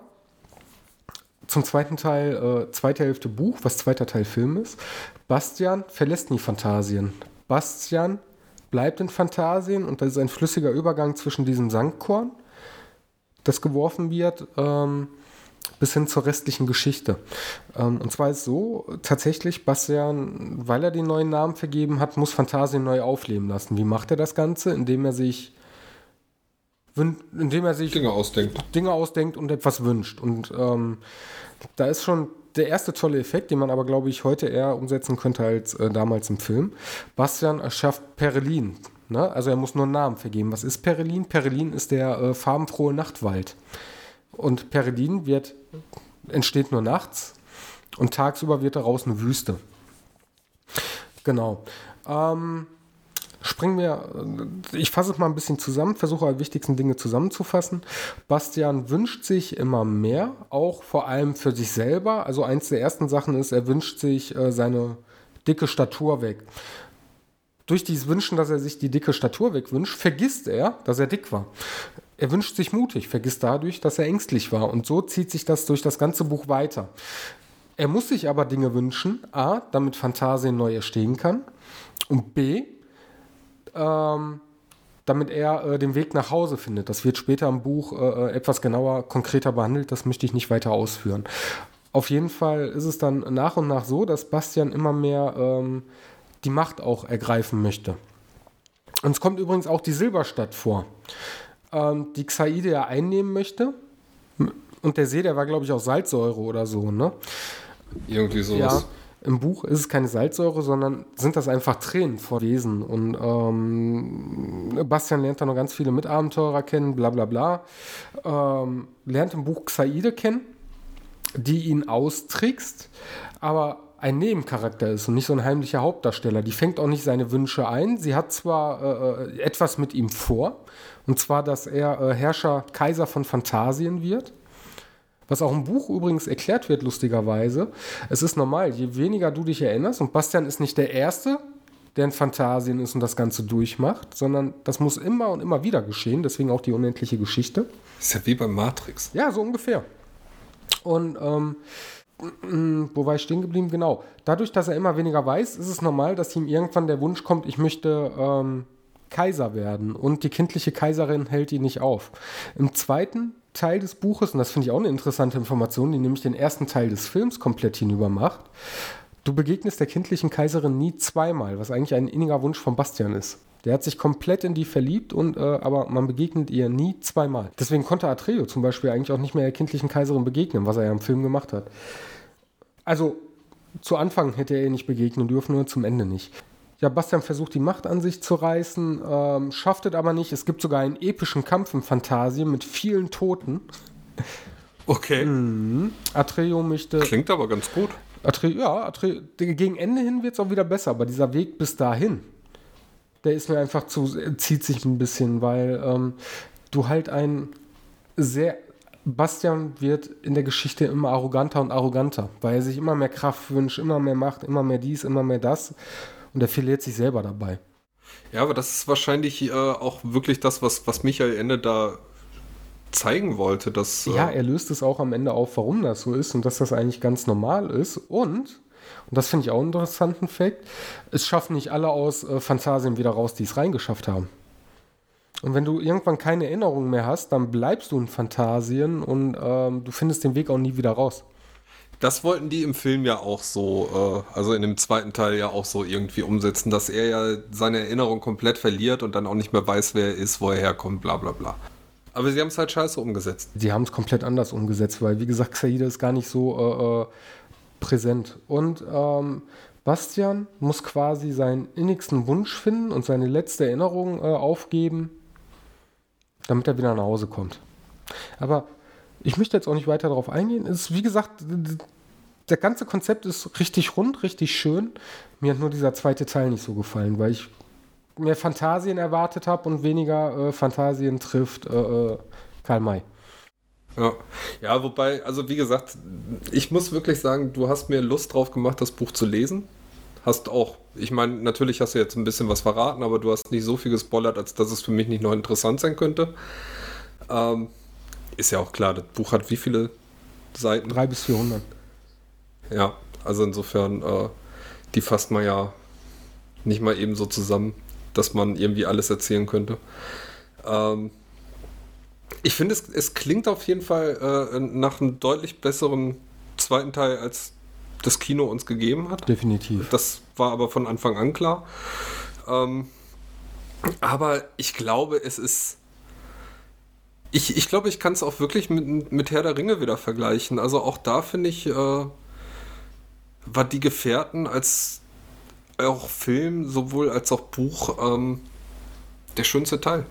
zum zweiten Teil, äh, zweite Hälfte Buch, was zweiter Teil Film ist. Bastian verlässt nie Phantasien. Bastian bleibt in Phantasien und das ist ein flüssiger Übergang zwischen diesem Sandkorn, das geworfen wird, ähm, bis hin zur restlichen Geschichte. Ähm, und zwar ist so, tatsächlich, Bastian, weil er den neuen Namen vergeben hat, muss Phantasien neu aufleben lassen. Wie macht er das Ganze? Indem er sich indem er sich Dinge ausdenkt. Dinge ausdenkt und etwas wünscht. Und ähm, da ist schon der erste tolle Effekt, den man aber, glaube ich, heute eher umsetzen könnte als äh, damals im Film. Bastian erschafft Perelin. Ne? Also er muss nur einen Namen vergeben. Was ist Perelin? Perelin ist der äh, farbenfrohe Nachtwald. Und Perelin wird, entsteht nur nachts und tagsüber wird daraus eine Wüste. Genau. Ähm, springen wir, ich fasse es mal ein bisschen zusammen, versuche die wichtigsten Dinge zusammenzufassen. Bastian wünscht sich immer mehr, auch vor allem für sich selber. Also eins der ersten Sachen ist, er wünscht sich äh, seine dicke Statur weg. Durch dieses Wünschen, dass er sich die dicke Statur wegwünscht, vergisst er, dass er dick war. Er wünscht sich mutig, vergisst dadurch, dass er ängstlich war. Und so zieht sich das durch das ganze Buch weiter. Er muss sich aber Dinge wünschen, a, damit Phantasien neu erstehen kann und b, ähm, damit er äh, den Weg nach Hause findet. Das wird später im Buch äh, äh, etwas genauer, konkreter behandelt. Das möchte ich nicht weiter ausführen. Auf jeden Fall ist es dann nach und nach so, dass Bastian immer mehr ähm, die Macht auch ergreifen möchte. Und es kommt übrigens auch die Silberstadt vor, ähm, die Xaide ja einnehmen möchte. Und der See, der war, glaube ich, auch Salzsäure oder so, ne? Irgendwie sowas. Ja. Im Buch ist es keine Salzsäure, sondern sind das einfach Tränen vor Wesen. Und ähm, Bastian lernt da noch ganz viele Mitabenteurer kennen, bla bla bla. Ähm, lernt im Buch Xaide kennen, die ihn austrickst, aber ein Nebencharakter ist und nicht so ein heimlicher Hauptdarsteller. Die fängt auch nicht seine Wünsche ein. Sie hat zwar äh, äh etwas mit ihm vor, und zwar, dass er äh, Herrscher, Kaiser von Phantasien wird was auch im Buch übrigens erklärt wird, lustigerweise. Es ist normal, je weniger du dich erinnerst, und Bastian ist nicht der Erste, der in Phantasien ist und das Ganze durchmacht, sondern das muss immer und immer wieder geschehen, deswegen auch die unendliche Geschichte. ist ja wie beim Matrix. Ja, so ungefähr. Und ähm, wo war ich stehen geblieben? Genau. Dadurch, dass er immer weniger weiß, ist es normal, dass ihm irgendwann der Wunsch kommt, ich möchte ähm, Kaiser werden. Und die kindliche Kaiserin hält ihn nicht auf. Im zweiten Teil des Buches, und das finde ich auch eine interessante Information, die nämlich den ersten Teil des Films komplett hinüber macht. Du begegnest der kindlichen Kaiserin nie zweimal, was eigentlich ein inniger Wunsch von Bastian ist. Der hat sich komplett in die verliebt, und, äh, aber man begegnet ihr nie zweimal. Deswegen konnte Atreo zum Beispiel eigentlich auch nicht mehr der kindlichen Kaiserin begegnen, was er ja im Film gemacht hat. Also zu Anfang hätte er ihr nicht begegnen dürfen, nur zum Ende nicht. Ja, Bastian versucht die Macht an sich zu reißen, ähm, schafft es aber nicht. Es gibt sogar einen epischen Kampf im Phantasien mit vielen Toten. Okay. Mhm. Atreo möchte. Klingt aber ganz gut. Atreo, ja, Atreo, gegen Ende hin wird es auch wieder besser, aber dieser Weg bis dahin, der ist mir einfach zu, zieht sich ein bisschen, weil ähm, du halt ein sehr. Bastian wird in der Geschichte immer arroganter und arroganter, weil er sich immer mehr Kraft wünscht, immer mehr Macht, immer mehr dies, immer mehr das und er verliert sich selber dabei. Ja, aber das ist wahrscheinlich äh, auch wirklich das, was, was Michael Ende da zeigen wollte. Dass, äh ja, er löst es auch am Ende auf, warum das so ist und dass das eigentlich ganz normal ist. Und, und das finde ich auch einen interessanten Fakt, es schaffen nicht alle aus äh, Phantasien wieder raus, die es reingeschafft haben. Und wenn du irgendwann keine Erinnerung mehr hast, dann bleibst du in Phantasien und ähm, du findest den Weg auch nie wieder raus. Das wollten die im Film ja auch so, äh, also in dem zweiten Teil ja auch so irgendwie umsetzen, dass er ja seine Erinnerung komplett verliert und dann auch nicht mehr weiß, wer er ist, wo er herkommt, bla bla bla. Aber sie haben es halt scheiße umgesetzt. Sie haben es komplett anders umgesetzt, weil, wie gesagt, Xaida ist gar nicht so äh, äh, präsent. Und ähm, Bastian muss quasi seinen innigsten Wunsch finden und seine letzte Erinnerung äh, aufgeben, damit er wieder nach Hause kommt. Aber ich möchte jetzt auch nicht weiter darauf eingehen. Es ist, wie gesagt, der ganze Konzept ist richtig rund, richtig schön. Mir hat nur dieser zweite Teil nicht so gefallen, weil ich mehr Fantasien erwartet habe und weniger äh, Fantasien trifft äh, äh, Karl May. Ja. ja, wobei, also wie gesagt, ich muss wirklich sagen, du hast mir Lust drauf gemacht, das Buch zu lesen. Hast auch, ich meine, natürlich hast du jetzt ein bisschen was verraten, aber du hast nicht so viel gespoilert, als dass es für mich nicht noch interessant sein könnte. Ähm, ist ja auch klar, das Buch hat wie viele Seiten. 300 bis 400. Ja, also insofern, äh, die fasst man ja nicht mal eben so zusammen, dass man irgendwie alles erzählen könnte. Ähm, ich finde, es, es klingt auf jeden Fall äh, nach einem deutlich besseren zweiten Teil, als das Kino uns gegeben hat. Definitiv. Das war aber von Anfang an klar. Ähm, aber ich glaube, es ist. Ich, ich glaube, ich kann es auch wirklich mit, mit Herr der Ringe wieder vergleichen. Also auch da finde ich, äh, war die Gefährten als auch Film, sowohl als auch Buch, ähm, der schönste Teil.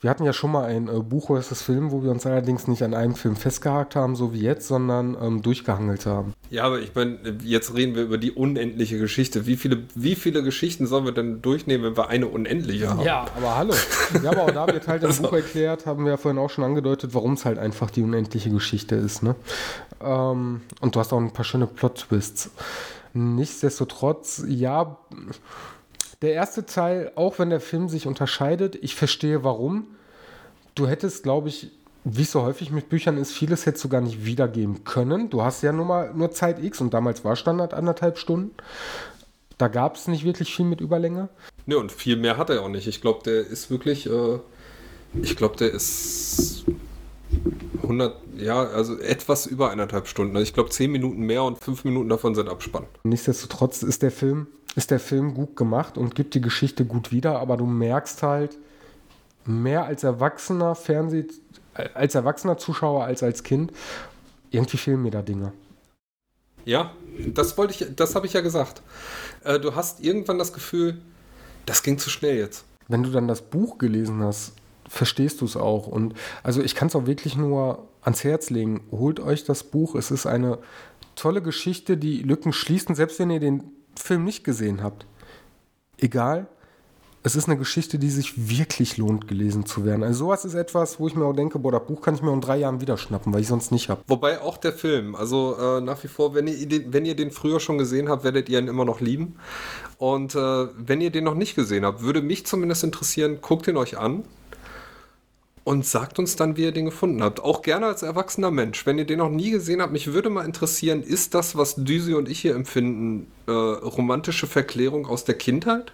Wir hatten ja schon mal ein äh, Buch versus Film, wo wir uns allerdings nicht an einem Film festgehakt haben, so wie jetzt, sondern ähm, durchgehangelt haben. Ja, aber ich meine, jetzt reden wir über die unendliche Geschichte. Wie viele, wie viele Geschichten sollen wir denn durchnehmen, wenn wir eine unendliche haben? Ja, aber hallo. Ja, aber auch da wird halt das Buch erklärt, haben wir ja vorhin auch schon angedeutet, warum es halt einfach die unendliche Geschichte ist. Ne? Ähm, und du hast auch ein paar schöne Plot-Twists. Nichtsdestotrotz, ja der erste Teil, auch wenn der Film sich unterscheidet, ich verstehe warum. Du hättest, glaube ich, wie es so häufig mit Büchern ist, vieles hättest du gar nicht wiedergeben können. Du hast ja nur mal nur Zeit X und damals war Standard anderthalb Stunden. Da gab es nicht wirklich viel mit Überlänge. Ne, und viel mehr hat er auch nicht. Ich glaube, der ist wirklich, äh, ich glaube, der ist 100, ja, also etwas über eineinhalb Stunden. Ich glaube, zehn Minuten mehr und fünf Minuten davon sind Abspann. Nichtsdestotrotz ist der Film ist der Film gut gemacht und gibt die Geschichte gut wieder, aber du merkst halt mehr als erwachsener Fernseh, als erwachsener Zuschauer als als Kind, irgendwie fehlen mir da Dinge. Ja, das wollte ich, das habe ich ja gesagt. Äh, du hast irgendwann das Gefühl, das ging zu schnell jetzt. Wenn du dann das Buch gelesen hast, verstehst du es auch. Und also ich kann es auch wirklich nur ans Herz legen. Holt euch das Buch. Es ist eine tolle Geschichte, die Lücken schließt. Selbst wenn ihr den Film nicht gesehen habt, egal, es ist eine Geschichte, die sich wirklich lohnt, gelesen zu werden. Also sowas ist etwas, wo ich mir auch denke, boah, das Buch kann ich mir in drei Jahren wieder schnappen, weil ich sonst nicht habe. Wobei auch der Film, also äh, nach wie vor, wenn ihr, den, wenn ihr den früher schon gesehen habt, werdet ihr ihn immer noch lieben. Und äh, wenn ihr den noch nicht gesehen habt, würde mich zumindest interessieren, guckt ihn euch an und sagt uns dann, wie ihr den gefunden habt. Auch gerne als erwachsener Mensch. Wenn ihr den noch nie gesehen habt, mich würde mal interessieren, ist das, was Düsi und ich hier empfinden, äh, romantische Verklärung aus der Kindheit?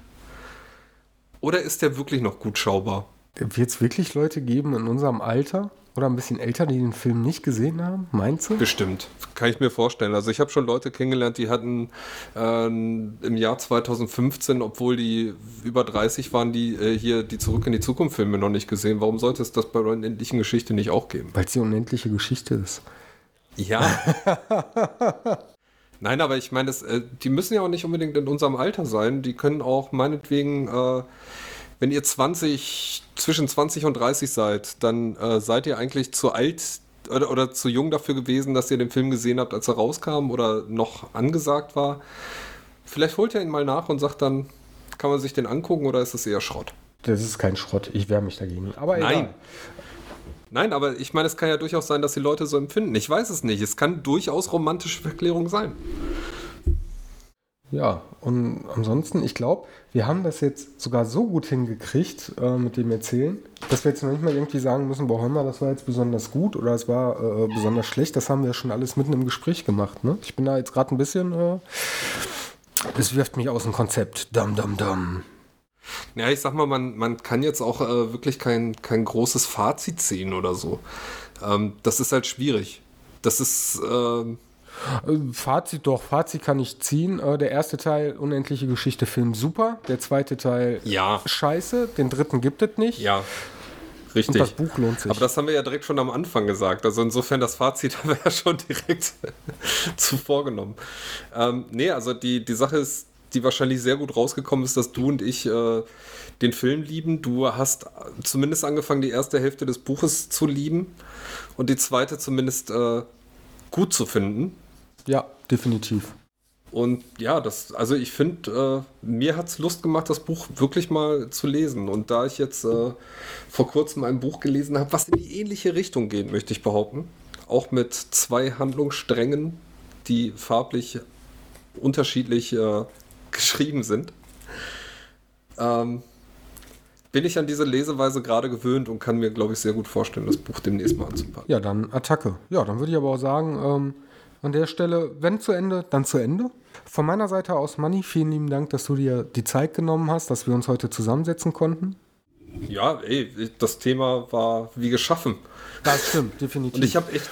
Oder ist der wirklich noch gut schaubar? Wird es wirklich Leute geben in unserem Alter, oder ein bisschen älter, die den Film nicht gesehen haben, meinst du? Bestimmt, kann ich mir vorstellen. Also ich habe schon Leute kennengelernt, die hatten äh, im Jahr 2015, obwohl die über 30 waren, die äh, hier die Zurück in die Zukunft Filme noch nicht gesehen. Warum sollte es das bei der unendlichen Geschichte nicht auch geben? Weil es die unendliche Geschichte ist. Ja. Nein, aber ich meine, äh, die müssen ja auch nicht unbedingt in unserem Alter sein. Die können auch meinetwegen äh, wenn ihr 20, zwischen 20 und 30 seid, dann äh, seid ihr eigentlich zu alt oder, oder zu jung dafür gewesen, dass ihr den Film gesehen habt, als er rauskam oder noch angesagt war. Vielleicht holt ihr ihn mal nach und sagt dann, kann man sich den angucken oder ist es eher Schrott? Das ist kein Schrott, ich wehre mich dagegen. Aber Nein. Egal. Nein, aber ich meine, es kann ja durchaus sein, dass die Leute so empfinden. Ich weiß es nicht. Es kann durchaus romantische Verklärung sein. Ja, und ansonsten, ich glaube, wir haben das jetzt sogar so gut hingekriegt äh, mit dem Erzählen, dass wir jetzt noch nicht mal irgendwie sagen müssen, boah, mal, das war jetzt besonders gut oder es war äh, besonders schlecht. Das haben wir schon alles mitten im Gespräch gemacht. Ne? Ich bin da jetzt gerade ein bisschen, äh, es wirft mich aus dem Konzept. Dum, dum, dum. Ja, ich sag mal, man, man kann jetzt auch äh, wirklich kein, kein großes Fazit ziehen oder so. Ähm, das ist halt schwierig. Das ist äh, Fazit doch, Fazit kann ich ziehen. Äh, der erste Teil, Unendliche Geschichte, Film super. Der zweite Teil, ja. scheiße. Den dritten gibt es nicht. Ja. Richtig. Und das Buch lohnt sich. Aber das haben wir ja direkt schon am Anfang gesagt. Also insofern, das Fazit haben wir ja schon direkt zuvor genommen. Ähm, nee, also die, die Sache ist, die wahrscheinlich sehr gut rausgekommen ist, dass du und ich äh, den Film lieben. Du hast zumindest angefangen, die erste Hälfte des Buches zu lieben und die zweite zumindest äh, gut zu finden. Ja, definitiv. Und ja, das, also ich finde, äh, mir hat es Lust gemacht, das Buch wirklich mal zu lesen. Und da ich jetzt äh, vor kurzem ein Buch gelesen habe, was in die ähnliche Richtung geht, möchte ich behaupten. Auch mit zwei Handlungssträngen, die farblich unterschiedlich äh, geschrieben sind. Ähm, bin ich an diese Leseweise gerade gewöhnt und kann mir, glaube ich, sehr gut vorstellen, das Buch demnächst mal anzupacken. Ja, dann Attacke. Ja, dann würde ich aber auch sagen, ähm, an der Stelle, wenn zu Ende, dann zu Ende. Von meiner Seite aus, Manni, vielen lieben Dank, dass du dir die Zeit genommen hast, dass wir uns heute zusammensetzen konnten. Ja, ey, das Thema war wie geschaffen. Das stimmt, definitiv. Und ich habe echt,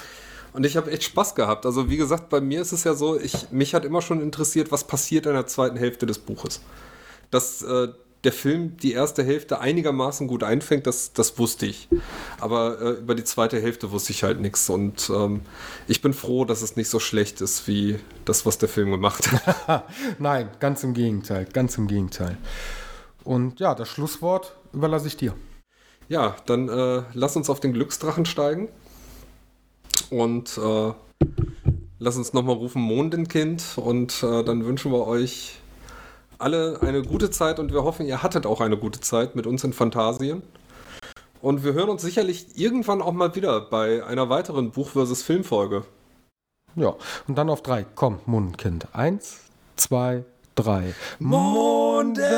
und ich habe echt Spaß gehabt. Also wie gesagt, bei mir ist es ja so, ich, mich hat immer schon interessiert, was passiert in der zweiten Hälfte des Buches. Dass äh, der Film die erste Hälfte einigermaßen gut einfängt, das, das wusste ich. Aber äh, über die zweite Hälfte wusste ich halt nichts. Und ähm, ich bin froh, dass es nicht so schlecht ist wie das, was der Film gemacht hat. Nein, ganz im Gegenteil, ganz im Gegenteil. Und ja, das Schlusswort überlasse ich dir. Ja, dann äh, lass uns auf den Glücksdrachen steigen. Und äh, lass uns nochmal rufen Mondenkind. Und äh, dann wünschen wir euch alle eine gute Zeit und wir hoffen, ihr hattet auch eine gute Zeit mit uns in Phantasien. Und wir hören uns sicherlich irgendwann auch mal wieder bei einer weiteren Buch versus Filmfolge. Ja, und dann auf drei. Komm, Mondenkind. Eins, zwei, drei. Mondenkind!